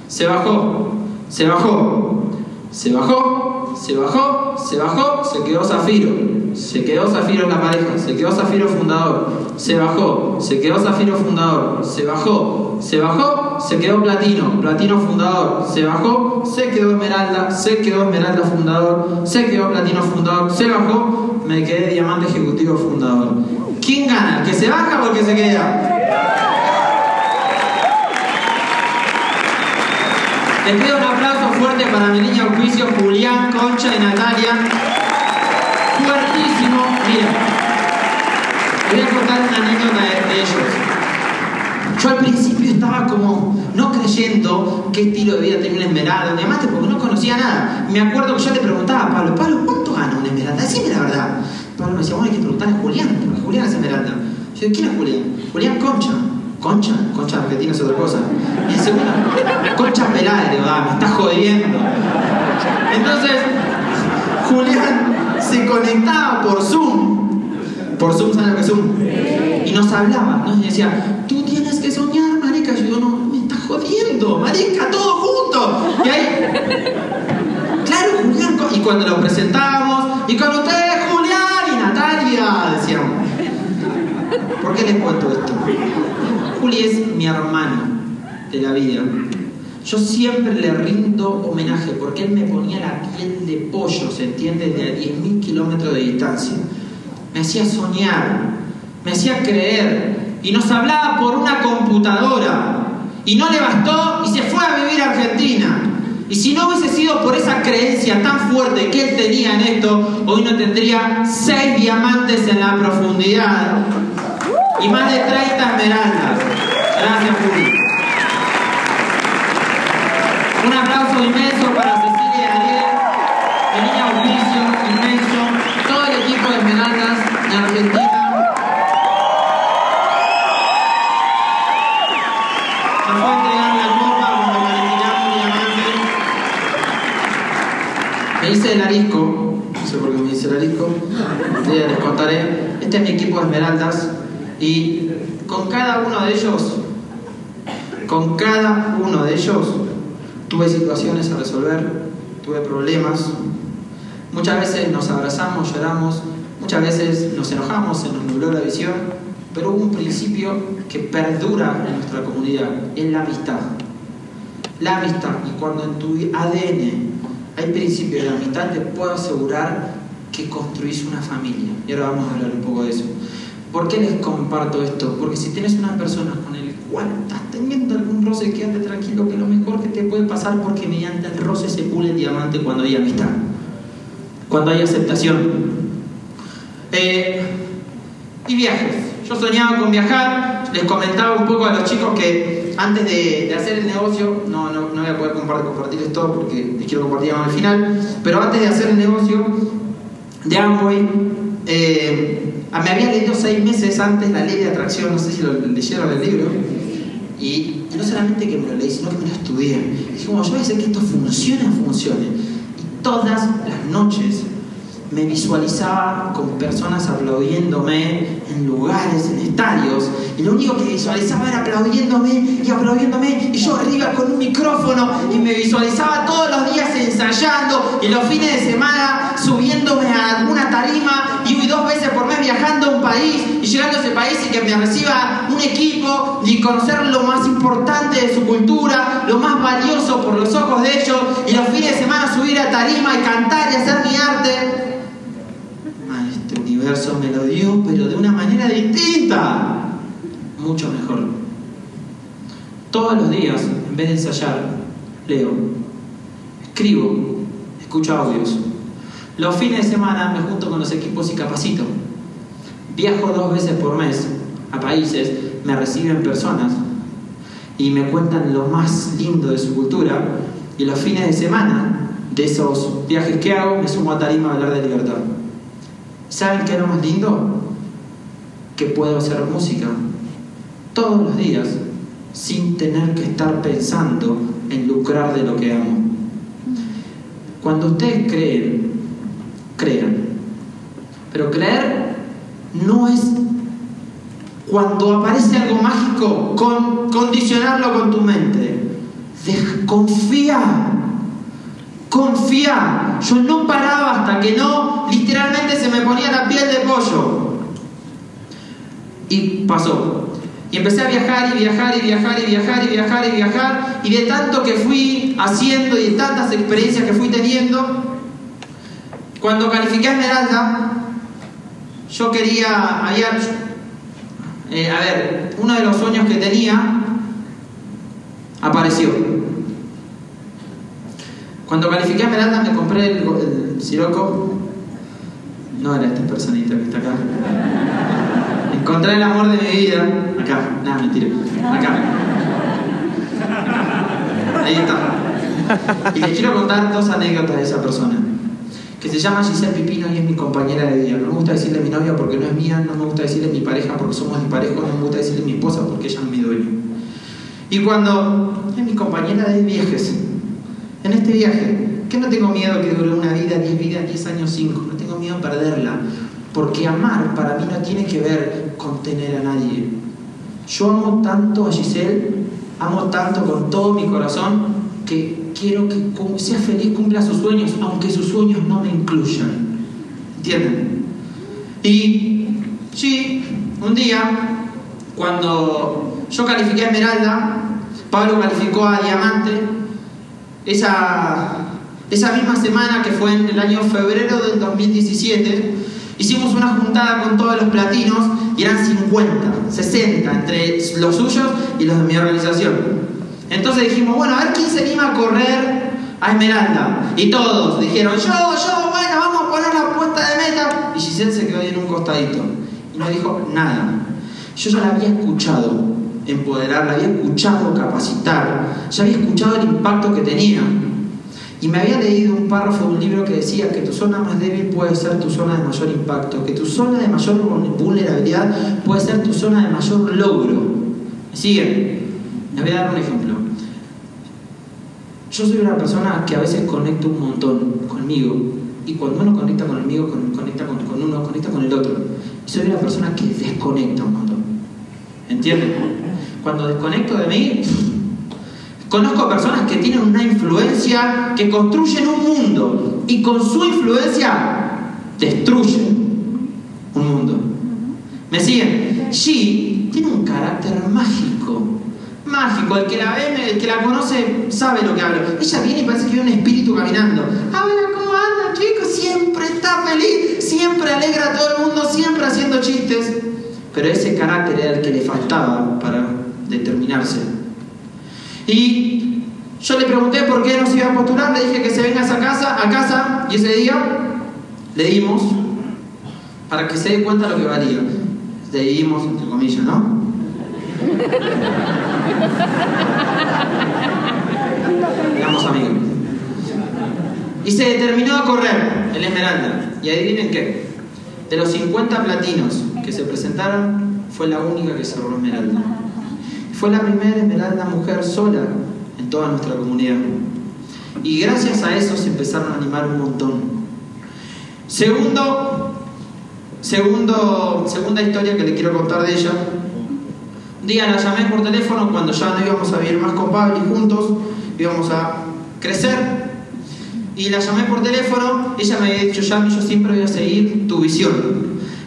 Se bajó. Se bajó. Se bajó. Se bajó. Se bajó. Se quedó Zafiro. Se quedó Zafiro en la pareja, se quedó Zafiro fundador, se bajó, se quedó Zafiro fundador, se bajó, se bajó, se quedó Platino, Platino fundador, se bajó, se quedó Esmeralda, se quedó Esmeralda fundador, se quedó Platino fundador, se bajó, me quedé Diamante Ejecutivo fundador. ¿Quién gana? ¿El que se baja o que se queda? Les pido un aplauso fuerte para mi niña auspicio Julián, Concha y Natalia fuertísimo. Mira, voy a contar una anécdota de, ellos. Yo al principio estaba como no creyendo qué estilo de vida tenía una esmeralda, además porque no conocía nada. Me acuerdo que yo le preguntaba a Pablo, Pablo, ¿cuánto gana una esmeralda? Decime la verdad. Pablo me decía, bueno, hay que preguntarle a Julián, porque Julián es esmeralda. Yo ¿quién es Julián? Julián Concha. Concha, Concha Argentina es otra cosa. Y segunda, Concha le digo, me estás jodiendo. Entonces, Julián se conectaba por Zoom. Por Zoom, ¿sabes lo que es Zoom? Y nos hablaba, ¿no? Y decía, tú tienes que soñar, marica. Yo digo, no, me estás jodiendo, marica, todo junto. Y ahí, claro, Julián, y cuando lo presentábamos, y con ustedes, Julián y Natalia, decíamos. ¿Por qué les cuento esto? Juli es mi hermano de la vida. Yo siempre le rindo homenaje porque él me ponía la piel de pollo, ¿se entiende? De a 10.000 kilómetros de distancia. Me hacía soñar, me hacía creer y nos hablaba por una computadora. Y no le bastó y se fue a vivir a Argentina. Y si no hubiese sido por esa creencia tan fuerte que él tenía en esto, hoy no tendría seis diamantes en la profundidad y más de 30 esmeraldas. Gracias, Juli. Un aplauso inmenso para Cecilia y Ariel, el niño auspicio inmenso, todo el equipo de Esmeraldas en Argentina. Nos fue a entregar la copa cuando calificamos diamante. Me hice el arisco, no sé por qué me hice el arisco, un día les contaré. Este es mi equipo de Esmeraldas y con cada uno de ellos, con cada uno de ellos, tuve situaciones a resolver, tuve problemas. Muchas veces nos abrazamos, lloramos, muchas veces nos enojamos, se nos nubló la visión, pero hubo un principio que perdura en nuestra comunidad, es la amistad. La amistad, y cuando en tu ADN hay principios de amistad, te puedo asegurar que construís una familia. Y ahora vamos a hablar un poco de eso. ¿Por qué les comparto esto? Porque si tienes una persona con el cual estás teniendo algún roce, quédate tranquilo que lo mejor que te puede pasar porque mediante el roce se pule el diamante cuando hay amistad, cuando hay aceptación. Eh, y viajes. Yo soñaba con viajar, les comentaba un poco a los chicos que antes de, hacer el negocio, no, no, no, voy a poder compartir, compartirles todo porque les quiero compartir al final, pero antes de hacer el negocio de Amway, eh, me había leído seis meses antes la ley de atracción, no sé si lo leyeron el libro, y, no solamente que me lo leí, sino que me lo estudié. Dije, como yo voy a hacer que esto funcione, funcione. Y todas las noches me visualizaba con personas aplaudiéndome en lugares, en estadios, y lo único que visualizaba era aplaudiéndome y aplaudiéndome, y yo arriba con un micrófono, y me visualizaba todos los días ensayando, y los fines de semana subiéndome a alguna tarima, y dos veces por mes viajando a un país, y llegando a ese país y que me reciba un equipo, y conocer lo más importante de su cultura, lo más valioso por los ojos de ellos, y los fines de semana subir a tarima y cantar y hacer mi arte universo me lo dio, pero de una manera distinta, mucho mejor. Todos los días, en vez de ensayar, leo, escribo, escucho audios. Los fines de semana me junto con los equipos y capacito. Viajo dos veces por mes a países, me reciben personas y me cuentan lo más lindo de su cultura. Y los fines de semana de esos viajes que hago, me sumo a tarima a hablar de libertad. ¿Saben qué es lo más lindo? Que puedo hacer música todos los días sin tener que estar pensando en lucrar de lo que amo. Cuando ustedes creen, crean. Pero creer no es cuando aparece algo mágico, con, condicionarlo con tu mente. confía. Confía. Yo no paraba hasta que no, literalmente se me ponía la piel de pollo. Y pasó. Y empecé a viajar y viajar y viajar y viajar y viajar y viajar. Y de tanto que fui haciendo y de tantas experiencias que fui teniendo, cuando califiqué a Esmeralda, yo quería, había, eh, a ver, uno de los sueños que tenía apareció. Cuando califiqué a Esmeralda me compré el, el siroco. No era esta personita que está acá. Encontré el amor de mi vida. Acá, nada, mentira. Acá. Ahí está. Y les quiero contar dos anécdotas de esa persona. Que se llama Giselle Pipino y es mi compañera de vida. No me gusta decirle mi novia porque no es mía, no me gusta decirle mi pareja porque somos disparejos, no me gusta decirle mi esposa porque ella es mi dueño. Y cuando es mi compañera de viajes, en este viaje, que no tengo miedo que dure una vida, 10 vidas, 10 años, 5, no tengo miedo a perderla, porque amar para mí no tiene que ver con tener a nadie. Yo amo tanto a Giselle, amo tanto con todo mi corazón, que quiero que sea feliz, cumpla sus sueños, aunque sus sueños no me incluyan. ¿Entienden? Y sí, un día, cuando yo califiqué a Esmeralda, Pablo calificó a Diamante, esa, esa misma semana que fue en el año febrero del 2017, hicimos una juntada con todos los platinos y eran 50, 60 entre los suyos y los de mi organización. Entonces dijimos, bueno, a ver quién se anima a correr a Esmeralda. Y todos dijeron, yo, yo, bueno, vamos a poner la puesta de meta. Y Giselle se quedó ahí en un costadito y no dijo nada. Yo ya la había escuchado empoderar, la había escuchado capacitar, ya había escuchado el impacto que tenía. Y me había leído un párrafo de un libro que decía que tu zona más débil puede ser tu zona de mayor impacto, que tu zona de mayor vulnerabilidad puede ser tu zona de mayor logro. ¿Me siguen? Les voy a dar un ejemplo. Yo soy una persona que a veces conecto un montón conmigo, y cuando uno conecta conmigo, conecta con, con uno, conecta con el otro. Y soy una persona que desconecta un montón. ¿Entienden? Cuando desconecto de mí, conozco personas que tienen una influencia, que construyen un mundo y con su influencia destruyen un mundo. ¿Me siguen? G tiene un carácter mágico. Mágico, el que la ve, el que la conoce sabe lo que hablo. Ella viene y parece que viene un espíritu caminando. Hola, ¿cómo andan, chicos? Siempre está feliz, siempre alegra a todo el mundo, siempre haciendo chistes pero ese carácter era el que le faltaba para determinarse. Y yo le pregunté por qué no se iba a postular, le dije que se venga a esa casa, a casa, y ese día le dimos para que se dé cuenta lo que valía. Le dimos, entre comillas, ¿no? Amigos. Y se determinó a correr el Esmeralda. Y adivinen qué. De los 50 platinos que se presentaron, fue la única que cerró Esmeralda. Fue la primera Esmeralda mujer sola en toda nuestra comunidad. Y gracias a eso se empezaron a animar un montón. Segundo, segunda historia que le quiero contar de ella. Un día la llamé por teléfono cuando ya no íbamos a vivir más con Pablo y juntos íbamos a crecer. Y la llamé por teléfono, ella me había dicho, ya yo siempre voy a seguir tu visión.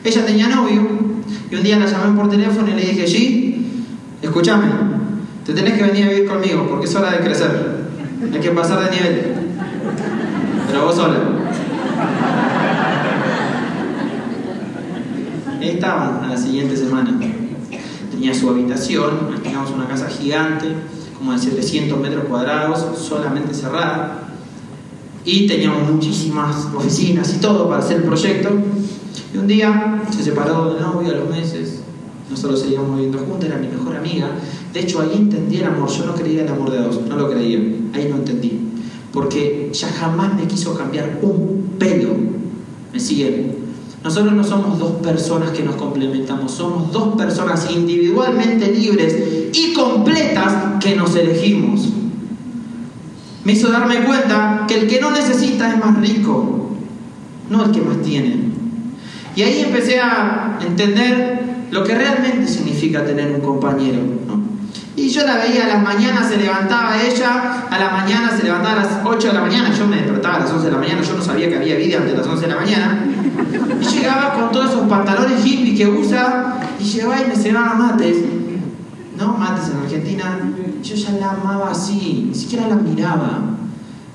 Ella tenía novio y un día la llamé por teléfono y le dije, G, escúchame, te tenés que venir a vivir conmigo porque es hora de crecer. Hay que pasar de nivel. Pero vos sola. Ahí estaban a la siguiente semana. Tenía su habitación, teníamos una casa gigante, como de 700 metros cuadrados, solamente cerrada. Y teníamos muchísimas oficinas y todo para hacer el proyecto. Y un día se separó de novio a los meses. Nosotros seguíamos viviendo juntos, era mi mejor amiga. De hecho, ahí entendí el amor. Yo no creía el amor de dos, no lo creía. Ahí no entendí. Porque ya jamás me quiso cambiar un pelo. ¿Me siguen? Nosotros no somos dos personas que nos complementamos, somos dos personas individualmente libres y completas que nos elegimos. Me hizo darme cuenta que el que no necesita es más rico, no el que más tiene. Y ahí empecé a entender lo que realmente significa tener un compañero. Y yo la veía a las mañanas, se levantaba ella, a la mañana se levantaba a las 8 de la mañana, yo me despertaba a las 11 de la mañana, yo no sabía que había vida antes de las 11 de la mañana. Y llegaba con todos esos pantalones hippies que usa y llevaba y me cebaba mates. ¿No? Mates en Argentina. Yo ya la amaba así, ni siquiera la miraba.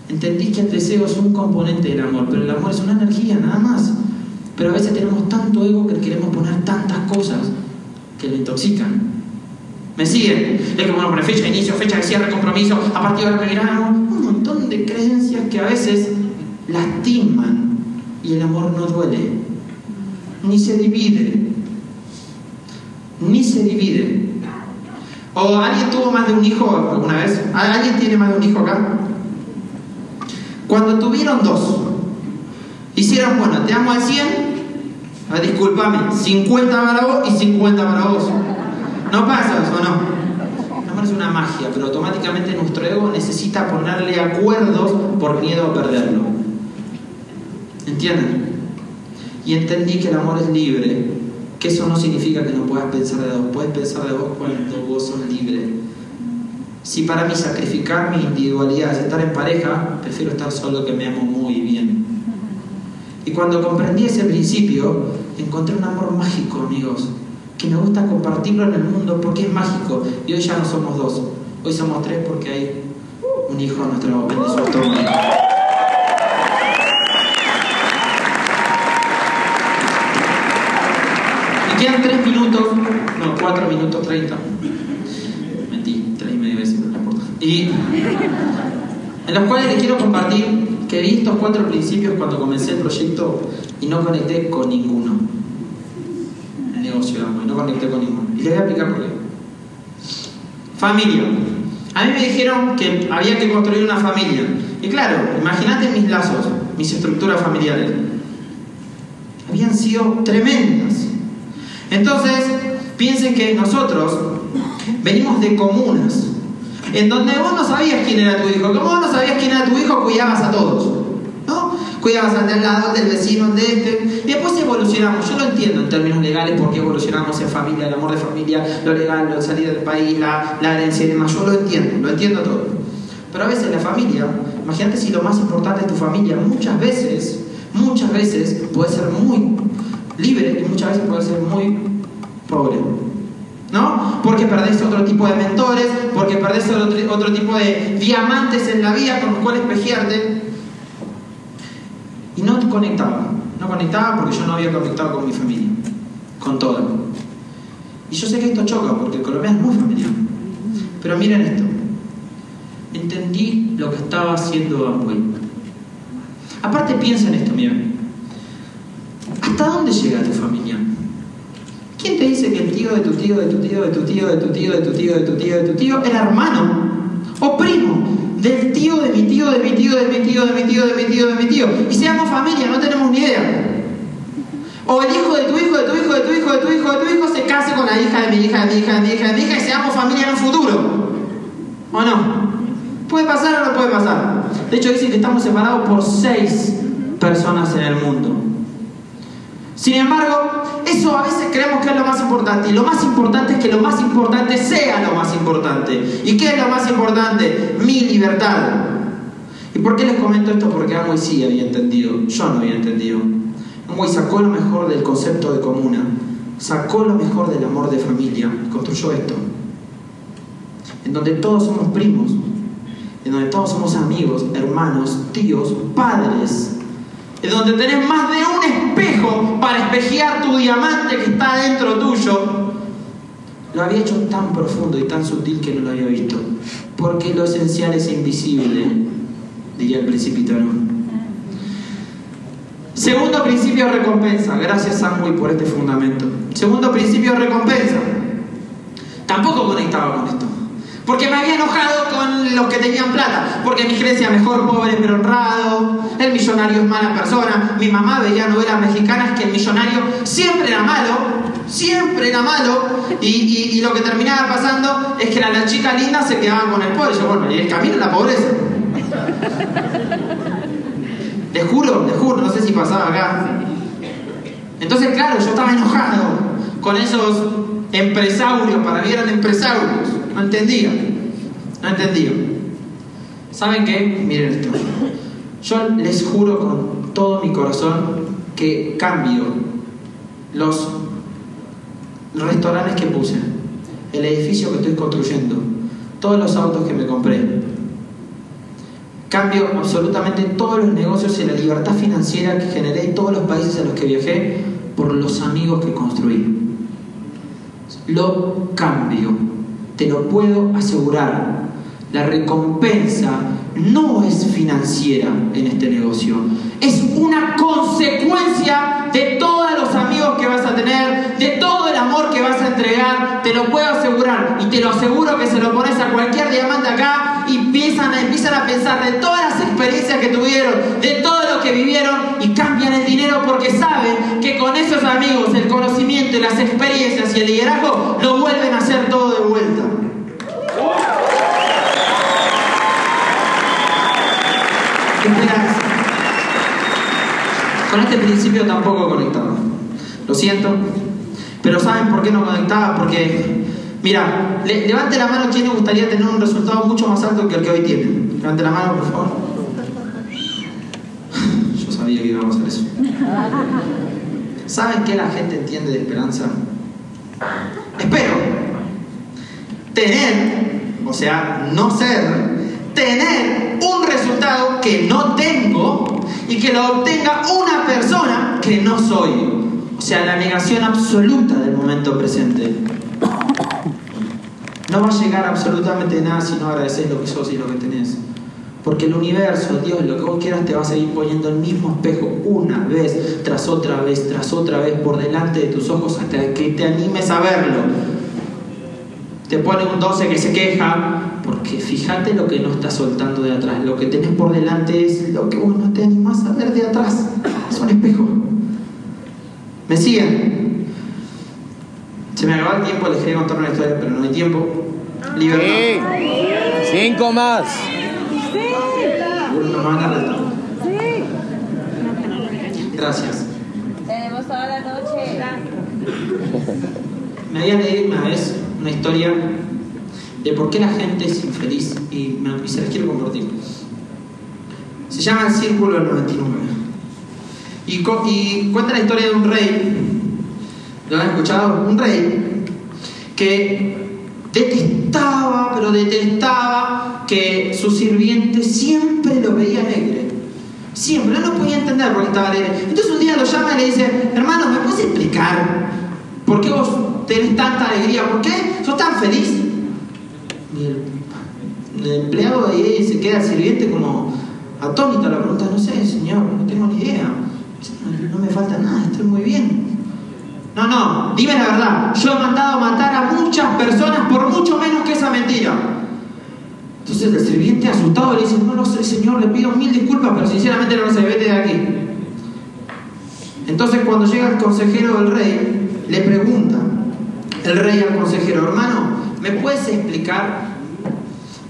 Entendí que el deseo es un componente del amor, pero el amor es una energía, nada más. Pero a veces tenemos tanto ego que queremos poner tantas cosas que le intoxican. ¿Me siguen? Es que bueno, fecha de inicio, fecha de cierre, compromiso, a partir de ahora verano, un montón de creencias que a veces lastiman y el amor no duele, ni se divide, ni se divide. ¿O alguien tuvo más de un hijo alguna vez? ¿Alguien tiene más de un hijo acá? Cuando tuvieron dos, hicieron, bueno, te amo al 100, ah, discúlpame, 50 para vos y 50 para vos. No pasa eso, no. No es una magia, pero automáticamente nuestro ego necesita ponerle acuerdos por miedo a perderlo. ¿Entienden? Y entendí que el amor es libre, que eso no significa que no puedas pensar de vos, puedes pensar de vos cuando vos sos libre. Si para mí sacrificar mi individualidad es estar en pareja, prefiero estar solo que me amo muy bien. Y cuando comprendí ese principio, encontré un amor mágico, amigos, que me gusta compartirlo en el mundo porque es mágico. Y hoy ya no somos dos, hoy somos tres porque hay un hijo a nuestro Venezuela. Me quedan tres minutos, no, cuatro minutos treinta. Mentí, tres y media veces, no importa. Y en los cuales les quiero compartir que vi estos cuatro principios cuando comencé el proyecto y no conecté con ninguno. El negocio, no conecté con ninguno. Y les voy a explicar por qué. Familia. A mí me dijeron que había que construir una familia. Y claro, imagínate mis lazos, mis estructuras familiares. Habían sido tremendas. Entonces, piensen que nosotros venimos de comunas, en donde vos no sabías quién era tu hijo. Como vos no sabías quién era tu hijo, cuidabas a todos. ¿No? Cuidabas al del lado, del vecino, de este. Y después evolucionamos. Yo lo entiendo en términos legales porque evolucionamos en familia, el amor de familia, lo legal, de salir del país, la, la herencia y demás. Yo lo entiendo, lo entiendo todo. Pero a veces la familia, imagínate si lo más importante es tu familia, muchas veces, muchas veces puede ser muy libre y muchas veces puede ser muy pobre. ¿No? Porque perdés otro tipo de mentores, porque perdés otro, otro tipo de diamantes en la vida con los cuales pejearte. Y no conectaba. No conectaba porque yo no había conectado con mi familia, con toda. Y yo sé que esto choca porque el es muy familiar. Pero miren esto. Entendí lo que estaba haciendo Amway. Aparte piensa en esto, miren. ¿Hasta dónde llega tu familia? ¿Quién te dice que el tío de tu tío, de tu tío, de tu tío, de tu tío, de tu tío, de tu tío, de tu tío era hermano o primo del tío, de mi tío, de mi tío, de mi tío, de mi tío, de mi tío, de mi tío? Y seamos familia, no tenemos ni idea. O el hijo de tu hijo, de tu hijo, de tu hijo, de tu hijo, de tu hijo se case con la hija de mi hija, de mi hija, de mi hija, de mi hija y seamos familia en un futuro. ¿O no? ¿Puede pasar o no puede pasar? De hecho dicen que estamos separados por seis personas en el mundo. Sin embargo, eso a veces creemos que es lo más importante. Y lo más importante es que lo más importante sea lo más importante. ¿Y qué es lo más importante? Mi libertad. ¿Y por qué les comento esto? Porque Amway sí había entendido. Yo no había entendido. Amway sacó lo mejor del concepto de comuna. Sacó lo mejor del amor de familia. Construyó esto. En donde todos somos primos. En donde todos somos amigos, hermanos, tíos, padres donde tenés más de un espejo para espejear tu diamante que está dentro tuyo, lo había hecho tan profundo y tan sutil que no lo había visto. Porque lo esencial es invisible, diría el principito. Segundo principio de recompensa. Gracias, Samui, por este fundamento. Segundo principio de recompensa. Tampoco conectaba con esto. Porque me había enojado con los que tenían plata. Porque mi creencia mejor pobre pero honrado. El millonario es mala persona. Mi mamá veía novelas mexicanas que el millonario siempre era malo. Siempre era malo. Y, y, y lo que terminaba pasando es que las la chicas lindas se quedaban con el pobre. yo, bueno, y el camino es la pobreza. Les juro, les juro, no sé si pasaba acá. Entonces, claro, yo estaba enojado con esos empresarios, para mí eran empresarios. No entendía. No entendía. ¿Saben qué? Miren esto. Yo les juro con todo mi corazón que cambio los restaurantes que puse, el edificio que estoy construyendo, todos los autos que me compré. Cambio absolutamente todos los negocios y la libertad financiera que generé en todos los países en los que viajé por los amigos que construí. Lo cambio te lo puedo asegurar. La recompensa no es financiera en este negocio, es una consecuencia de todos los amigos que vas a tener, de todo el amor que vas a entregar, te lo puedo asegurar y te lo aseguro que se lo pones a cualquier diamante acá y empiezan empiezan a pensar de todas las experiencias que tuvieron, de todo lo que vivieron y cambian el dinero porque saben que con esos amigos el conocimiento y las experiencias y el liderazgo lo vuelven a hacer todo de vuelta. Con este principio tampoco conectaba. Lo siento. Pero ¿saben por qué no conectaba? Porque, mira, levante la mano quien le gustaría tener un resultado mucho más alto que el que hoy tiene. Levante la mano, por favor. Yo sabía que íbamos a hacer eso. ¿Saben qué la gente entiende de esperanza? Espero tener, o sea, no ser, tener un resultado que no tengo y que lo obtenga una persona que no soy. O sea, la negación absoluta del momento presente. No va a llegar absolutamente nada si no agradeces lo que sos y lo que tenés. Porque el universo, Dios, lo que vos quieras te va a seguir poniendo el mismo espejo una vez, tras otra vez, tras otra vez, por delante de tus ojos hasta que te animes a verlo. te pone un 12 que se queja, porque fíjate lo que no está soltando de atrás. Lo que tenés por delante es lo que vos no te animás a ver de atrás. Es un espejo. ¿Me siguen? Se me acabó el tiempo, les quería contar una historia, pero no hay tiempo. Libertad. Sí. Cinco más. Uno más la reta. Gracias. Tenemos toda la noche. Me había leído una vez una historia de por qué la gente es infeliz y, me- y se las quiero compartir. Se llama El Círculo del 99. Y, co- y cuenta la historia de un rey, ¿lo han escuchado? Un rey que detestaba, pero detestaba que su sirviente siempre lo veía alegre. Siempre, no podía entender por qué estaba alegre. Entonces un día lo llama y le dice, hermano, ¿me puedes explicar por qué vos tenés tanta alegría? ¿Por qué sos tan feliz? Y el, empleado de ahí se queda sirviente como atónito a la pregunta, no sé, señor, no tengo ni idea. No me falta nada, estoy muy bien. No, no, dime la verdad. Yo he mandado matar a muchas personas por mucho menos que esa mentira. Entonces el sirviente asustado le dice, no lo sé, señor, le pido mil disculpas, pero sinceramente no lo sé, vete de aquí. Entonces cuando llega el consejero del rey, le pregunta el rey al consejero, hermano, ¿me puedes explicar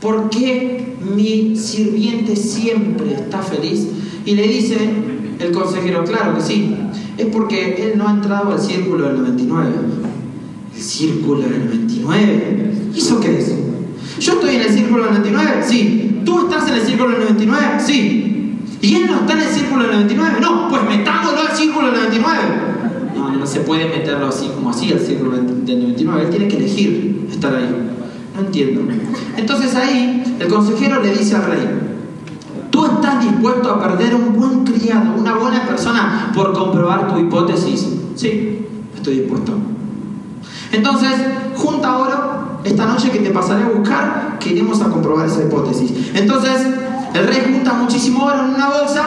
por qué mi sirviente siempre está feliz? Y le dice el consejero, claro que sí, es porque él no ha entrado al círculo del 99. ¿El círculo del 99? ¿Y eso qué es? ¿Yo estoy en el círculo del 99? Sí. ¿Tú estás en el círculo del 99? Sí. ¿Y él no está en el círculo del 99? No, pues metámoslo al círculo del 99. No, no se puede meterlo así como así al círculo del 99. Él tiene que elegir estar ahí. No entiendo. Entonces ahí el consejero le dice al rey, ¿tú estás dispuesto a perder un buen criado, una buena persona por comprobar tu hipótesis? Sí, estoy dispuesto. Entonces, junta oro esta noche que te pasaré a buscar, que iremos a comprobar esa hipótesis. Entonces, el rey junta muchísimo oro en una bolsa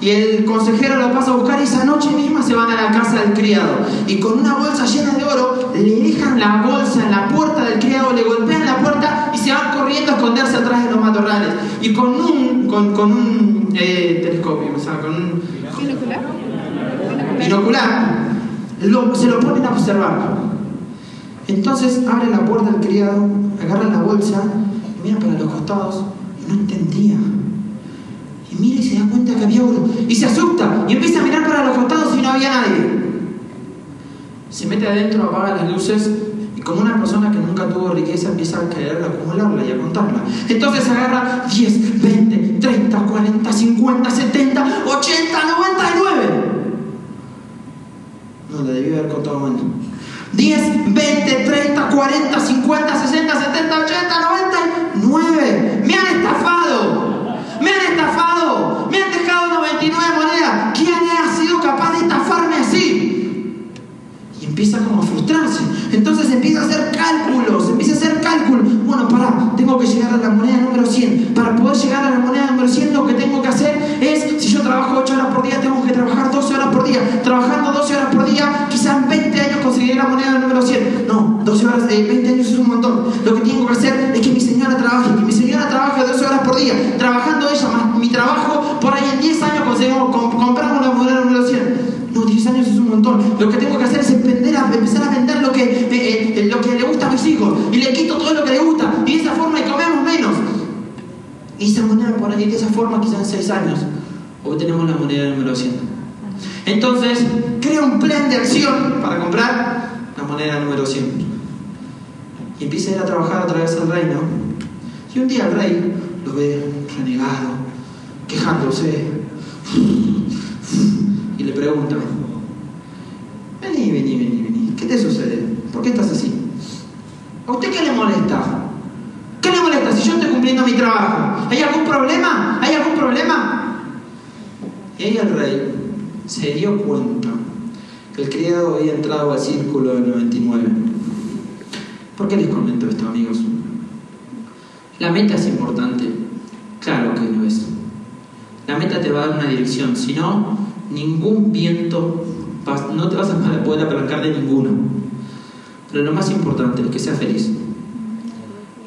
y el consejero lo pasa a buscar y esa noche misma se van a la casa del criado. Y con una bolsa llena de oro, le dejan la bolsa en la puerta del criado, le golpean la puerta y se van corriendo a esconderse atrás de los matorrales. Y con un, con, con un eh, telescopio, o sea, con un binocular, lo- se lo ponen a observar. Entonces abre la puerta el criado, agarra la bolsa, y mira para los costados y no entendía. Y mira y se da cuenta que había oro. Y se asusta y empieza a mirar para los costados y no había nadie. Se mete adentro, apaga las luces y como una persona que nunca tuvo riqueza empieza a quererla, a acumularla y a contarla. Entonces agarra 10, 20, 30, 40, 50, 70, 80, 99. No, la debí haber contado mal. 10, 20, 30, 40, 50, 60, 70, 80, 99. Me han estafado. Me han estafado. Me han dejado 99 monedas. ¿Quién ha sido capaz de estafarme así? Y empieza como a frustrarse. Entonces empieza a hacer cálculos, empieza a hacer cálculos. Bueno, pará, tengo que llegar a la moneda número 100. Para poder llegar a la moneda número 100, lo que tengo que hacer es, si yo trabajo 8 horas por día, tengo que trabajar 12 horas por día. Trabajando 12 horas por día, quizás en 20 años conseguiré la moneda número 100. No, 12 horas, eh, 20 años es un montón. Lo que tengo que hacer es que mi señora trabaje, que mi señora trabaje 12 horas por día. Trabajando ella más mi trabajo, por ahí en 10 años conseguimos, com- compramos la moneda número 100. No, 10 años es un montón. Lo que tengo que hacer es emprender a- empezar a vender lo que, eh, eh, lo que le gusta a mis hijos. Y le quito todo lo que le gusta. Y de esa forma y comemos menos. Y ahí, de esa forma, quizás en 6 años, obtenemos la moneda número 100. Entonces, crea un plan de acción para comprar la moneda número 100. Y empieza a ir a trabajar a través del reino. Y un día el rey lo ve renegado, quejándose. Y le pregunta, vení, vení, vení, vení, ¿qué te sucede? ¿Por qué estás así? ¿A usted qué le molesta? ¿Qué le molesta si yo estoy cumpliendo mi trabajo? ¿Hay algún problema? ¿Hay algún problema? Y ahí el rey se dio cuenta que el criado había entrado al círculo del 99. ¿Por qué les comento esto, amigos? La meta es importante. Claro que lo es. La meta te va a dar una dirección. Si no, ningún viento, no te vas a poder apalancar de ninguno. Pero lo más importante es que seas feliz.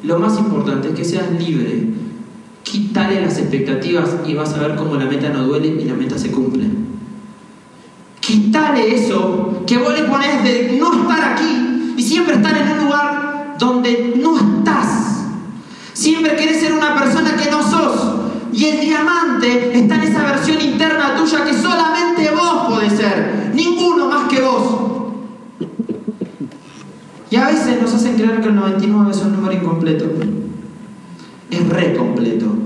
Lo más importante es que seas libre. Quítale las expectativas y vas a ver cómo la meta no duele y la meta se cumple. Quítale eso que vos le pones de no estar aquí y siempre estar en un lugar donde no estás. Siempre querés ser una persona que no sos. Y el diamante está en esa versión interna tuya que solamente vos podés ser. Ninguno más que vos. Y a veces nos hacen creer que el 99 es un número incompleto. Es re completo.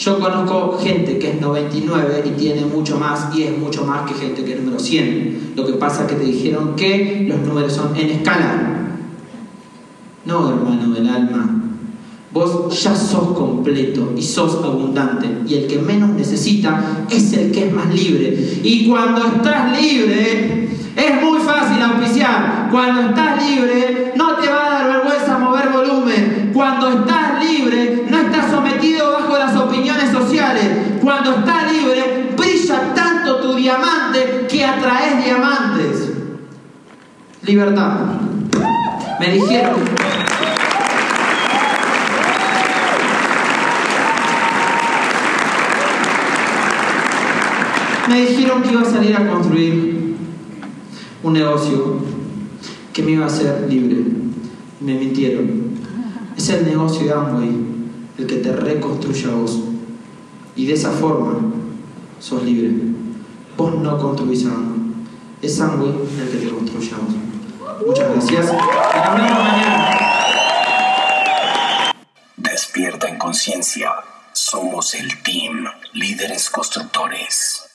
Yo conozco gente que es 99 y tiene mucho más y es mucho más que gente que es número 100. Lo que pasa es que te dijeron que los números son en escala. No, hermano del alma. Vos ya sos completo y sos abundante. Y el que menos necesita es el que es más libre. Y cuando estás libre, es muy fácil auspiciar. Cuando estás libre, no te va a dar vergüenza mover volumen. Cuando estás libre, no estás sometido bajo las opiniones sociales. Cuando estás libre, brilla tanto tu diamante que atraes diamantes. Libertad. Me dijeron. Me dijeron que iba a salir a construir un negocio que me iba a hacer libre. Me mintieron. Es el negocio de Amway el que te reconstruye a vos. Y de esa forma sos libre. Vos no construís a Amway. Es Amway el que te construye vos. Muchas gracias. Y mañana. Despierta en conciencia. Somos el team Líderes Constructores.